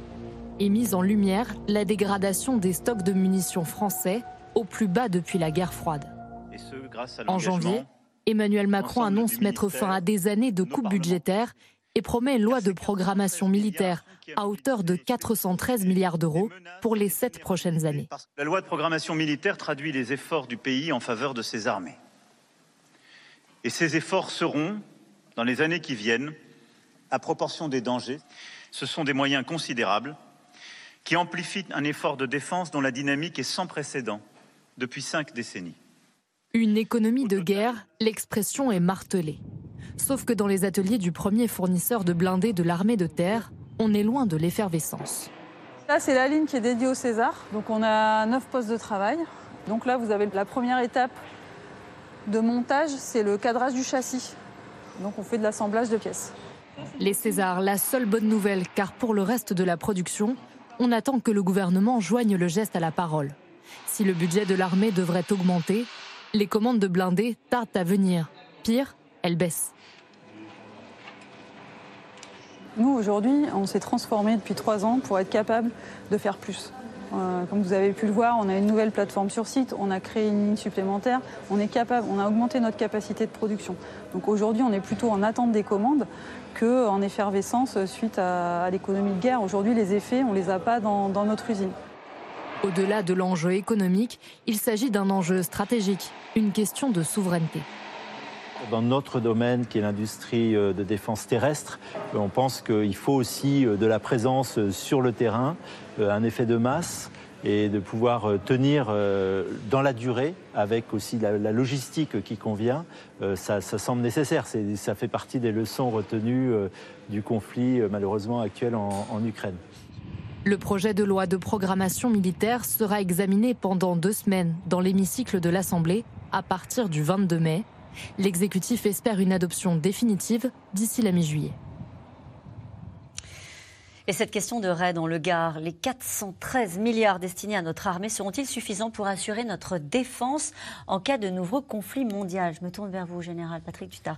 et mis en lumière la dégradation des stocks de munitions français au plus bas depuis la guerre froide. en janvier, Emmanuel Macron annonce mettre fin à des années de coupes budgétaires et promet une loi de programmation militaire à hauteur de 413 milliards d'euros pour les sept prochaines années. La loi de programmation militaire traduit les efforts du pays en faveur de ses armées. Et ces efforts seront, dans les années qui viennent, à proportion des dangers. Ce sont des moyens considérables qui amplifient un effort de défense dont la dynamique est sans précédent depuis cinq décennies. Une économie de guerre, l'expression est martelée. Sauf que dans les ateliers du premier fournisseur de blindés de l'armée de terre, on est loin de l'effervescence. Là, c'est la ligne qui est dédiée au César. Donc on a neuf postes de travail. Donc là, vous avez la première étape de montage, c'est le cadrage du châssis. Donc on fait de l'assemblage de pièces. Les Césars, la seule bonne nouvelle, car pour le reste de la production, on attend que le gouvernement joigne le geste à la parole. Si le budget de l'armée devrait augmenter, les commandes de blindés tardent à venir. Pire, elles baissent. Nous, aujourd'hui, on s'est transformé depuis trois ans pour être capable de faire plus. Euh, comme vous avez pu le voir, on a une nouvelle plateforme sur site, on a créé une ligne supplémentaire, on est capable, on a augmenté notre capacité de production. Donc aujourd'hui, on est plutôt en attente des commandes qu'en effervescence suite à, l'économie de guerre. Aujourd'hui, les effets, on ne les a pas dans, dans notre usine. Au-delà de l'enjeu économique, il s'agit d'un enjeu stratégique, une question de souveraineté. Dans notre domaine, qui est l'industrie euh, de défense terrestre, on pense qu'il faut aussi euh, de la présence sur le terrain, un effet de masse et de pouvoir euh, tenir euh, dans la durée avec aussi la, logistique qui convient, euh, ça, semble nécessaire. Ça fait partie des leçons retenues du conflit malheureusement actuel en, en Ukraine. Le projet de loi de programmation militaire sera examiné pendant deux semaines dans l'hémicycle de l'Assemblée à partir du 22 mai. L'exécutif espère une adoption définitive d'ici la mi-juillet. Et cette question de raid dans le Gard, les 413 milliards destinés à notre armée seront-ils suffisants pour assurer notre défense en cas de nouveau conflit mondial Je me tourne vers vous, Général Patrick Dutart.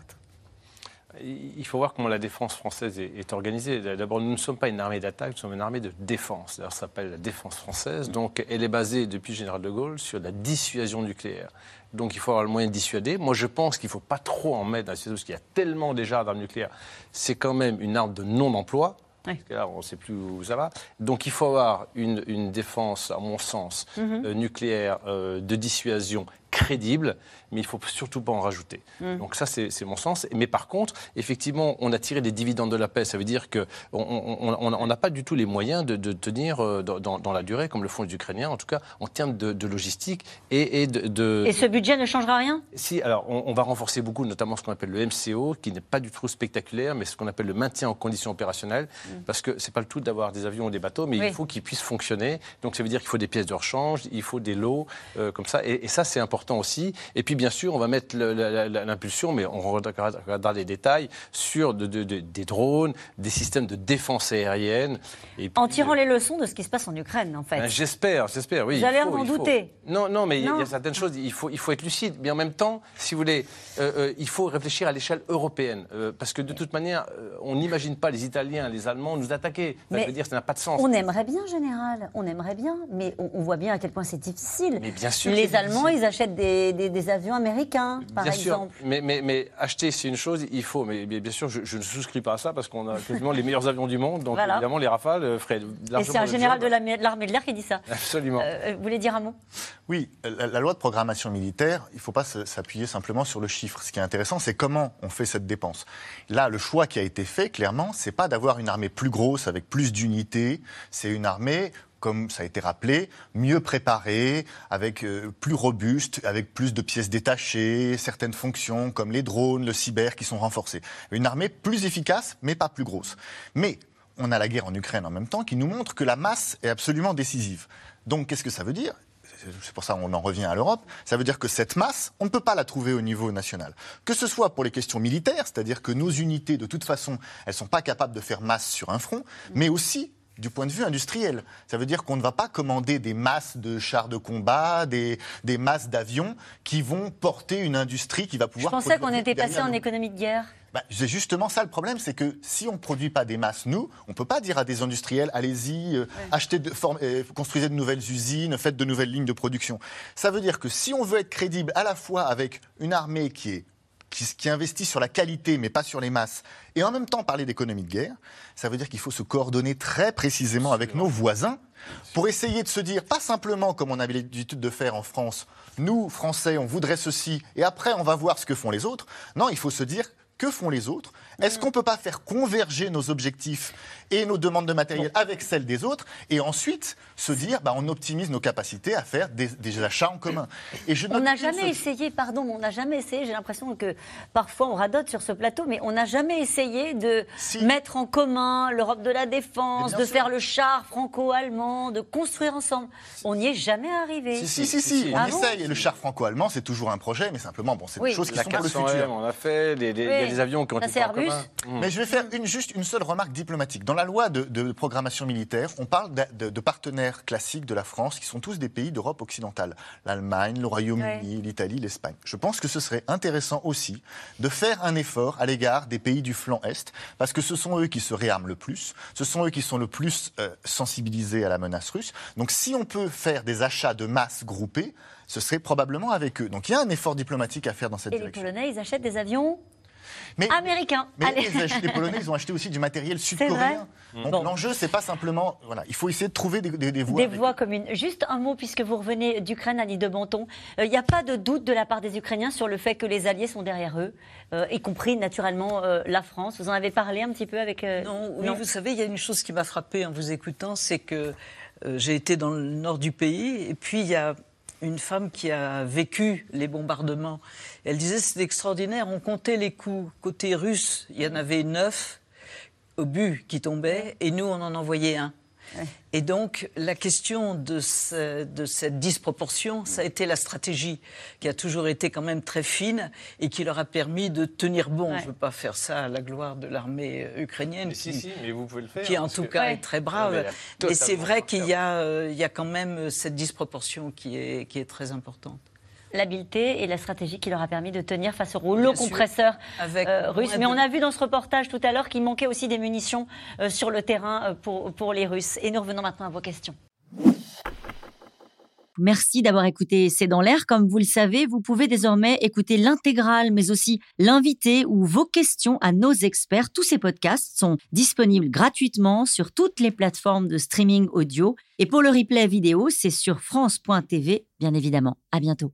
Il faut voir comment la défense française est, organisée. D'abord, nous ne sommes pas une armée d'attaque, nous sommes une armée de défense. ça s'appelle la défense française. Donc, elle est basée, depuis le général de Gaulle, sur la dissuasion nucléaire. Donc, il faut avoir le moyen de dissuader. Moi, je pense qu'il ne faut pas trop en mettre dans la situation, parce qu'il y a tellement déjà d'armes nucléaires. C'est quand même une arme de non-emploi. Parce que là, on ne sait plus où ça va. Donc il faut avoir une, défense, à mon sens, mhm. euh, nucléaire, euh, de dissuasion crédible, mais il faut surtout pas en rajouter. Mm. Donc ça, c'est mon sens. Mais par contre, effectivement, on a tiré des dividendes de la paix. Ça veut dire qu'on on on- on n'a pas du tout les moyens de, de tenir euh, dans, dans- dans la durée, comme le font les Ukrainiens, en tout cas en termes de, de logistique et, et de, de- Et ce budget ne changera rien? Si, alors on, va renforcer beaucoup, notamment ce qu'on appelle le MCO, qui n'est pas du tout spectaculaire, mais ce qu'on appelle le maintien en condition opérationnelle, parce que c'est pas le tout d'avoir des avions ou des bateaux, mais Oui. il faut qu'ils puissent fonctionner. Donc ça veut dire qu'il faut des pièces de rechange, il faut des lots euh, comme ça, et, et ça c'est important aussi. Et puis bien sûr, on va mettre l'impulsion, mais on regardera les détails sur de- de- de- des drones, des systèmes de défense aérienne. Et puis, En tirant les leçons de ce qui se passe en Ukraine, en fait. ben, J'espère, j'espère, oui. Vous avez l'air d'en douter. Non, non, mais il y a- Non. il y a certaines choses, il faut, il faut être lucide. Mais en même temps, si vous voulez, euh, euh, il faut réfléchir à l'échelle européenne. Euh, parce que de toute manière, euh, on n'imagine pas les Italiens, les Allemands nous attaquer. Ça Mais veut dire ça n'a pas de sens. On aimerait bien, général, on aimerait bien, mais on, on voit bien à quel point c'est difficile. Mais bien sûr Les Allemands, difficile. ils achètent des, des- des avions américains, par bien sûr, exemple. mais, mais, mais acheter c'est une chose, il faut. Mais, mais bien sûr, je, je ne souscris pas à ça parce qu'on a quasiment les meilleurs avions du monde. Donc Voilà. évidemment, les Rafales euh, feraient Et c'est un général job. de l'armée de l'air qui dit ça. Absolument. Euh, vous voulez dire un mot? Oui, la, la loi de programmation militaire, il ne faut pas s'appuyer simplement sur le chiffre. Ce qui est intéressant, c'est comment on fait cette dépense. Là, le choix qui a été fait, clairement, c'est pas d'avoir une armée plus grosse avec plus d'unités. C'est une armée comme ça a été rappelé, mieux préparée, avec euh, plus robuste, avec plus de pièces détachées, certaines fonctions comme les drones, le cyber qui sont renforcés. Une armée plus efficace, mais pas plus grosse. Mais on a la guerre en Ukraine en même temps qui nous montre que la masse est absolument décisive. Donc qu'est-ce que ça veut dire? C'est pour ça qu'on en revient à l'Europe, ça veut dire que cette masse, on ne peut pas la trouver au niveau national. Que ce soit pour les questions militaires, c'est-à-dire que nos unités, de toute façon, elles ne sont pas capables de faire masse sur un front, mais aussi du point de vue industriel. Ça veut dire qu'on ne va pas commander des masses de chars de combat, des, des masses d'avions qui vont porter une industrie qui va Je pouvoir... pensais qu'on était passé en économie de guerre. Bah, c'est justement ça le problème, c'est que si on ne produit pas des masses, nous, on ne peut pas dire à des industriels, allez-y, euh, achetez de, form- euh, construisez de nouvelles usines, faites de nouvelles lignes de production. Ça veut dire que si on veut être crédible à la fois avec une armée qui est qui, qui investit sur la qualité mais pas sur les masses, et en même temps parler d'économie de guerre, ça veut dire qu'il faut se coordonner très précisément avec nos voisins pour essayer de se dire, pas simplement comme on avait l'habitude de faire en France, nous, Français, on voudrait ceci, et après on va voir ce que font les autres. Non, il faut se dire, que font les autres Est-ce qu'on ne peut pas faire converger nos objectifs et nos demandes de matériel avec celles des autres et ensuite se dire bah, on optimise nos capacités à faire des, des achats en commun et je On n'a jamais essayé, pardon, mais on n'a jamais essayé, j'ai l'impression que parfois on radote sur ce plateau, mais on n'a jamais essayé de mettre en commun l'Europe de la défense, de sûr. faire le char franco-allemand, de construire ensemble. On n'y est jamais arrivé. Si, si, si, on Ah bon essaye. Et le char franco-allemand, c'est toujours un projet, mais simplement, bon, c'est Oui. des choses qui La sont pour le 400M, futur. on a fait, il y a des avions qui ont Ça, été c'est faits en Airbus. commun. Mmh. Mais je vais faire une, juste une seule remarque diplomatique. Dans la loi de, de programmation militaire, on parle de, de- de partenaires classiques de la France, qui sont tous des pays d'Europe occidentale. L'Allemagne, le Royaume-Uni, Ouais. l'Italie, l'Espagne. Je pense que ce serait intéressant aussi de faire un effort à l'égard des pays du flanc Est, parce que ce sont eux qui se réarment le plus, ce sont eux qui sont le plus euh, sensibilisés à la menace russe. Donc si on peut faire des achats de masse groupés, ce serait probablement avec eux. Donc il y a un effort diplomatique à faire dans cette Et les direction. Polonais, ils achètent des avions Mais- américains. Mais Allez. les, Polonais, ils ont acheté aussi du matériel sud-coréen. Donc Bon. l'enjeu, c'est pas simplement. Voilà, il faut essayer de trouver des, des- des voies. Des avec- voix communes. Juste un mot, puisque vous revenez d'Ukraine, Annie de Banton. Il n'y a pas de doute de la part des Ukrainiens sur le fait que les Alliés sont derrière eux, euh, y compris naturellement euh, la France. Vous en avez parlé un petit peu avec. euh, Non, oui, vous savez, il y a une chose qui m'a frappée en vous écoutant, c'est que euh, j'ai été dans le nord du pays et puis il y a une femme qui a vécu les bombardements. Elle disait c'est extraordinaire, on comptait les coups. Côté russe, il y en avait neuf obus qui tombaient et nous on en envoyait un. Et donc, la question de, ce- de cette disproportion, ça a été la stratégie qui a toujours été quand même très fine et qui leur a permis de tenir bon. Ouais. Je ne veux pas faire ça à la gloire de l'armée euh, ukrainienne, Mais qui, si, mais vous pouvez le faire. qui en tout que- cas Ouais. est très brave. Mais c'est vrai qu'il faire. y, a, euh, il y a quand même cette disproportion qui est, qui est très importante. L'habileté et la stratégie qui leur a permis de tenir face au rouleau Bien compresseur euh, russe. Mais on a vu dans ce reportage tout à l'heure qu'il manquait aussi des munitions euh, sur le terrain euh, pour, pour les Russes. Et nous revenons maintenant à vos questions. Merci d'avoir écouté C'est dans l'air. Comme vous le savez, vous pouvez désormais écouter l'intégrale, mais aussi l'invité ou vos questions à nos experts. Tous ces podcasts sont disponibles gratuitement sur toutes les plateformes de streaming audio. Et pour le replay vidéo, c'est sur France.tv, bien évidemment. À bientôt.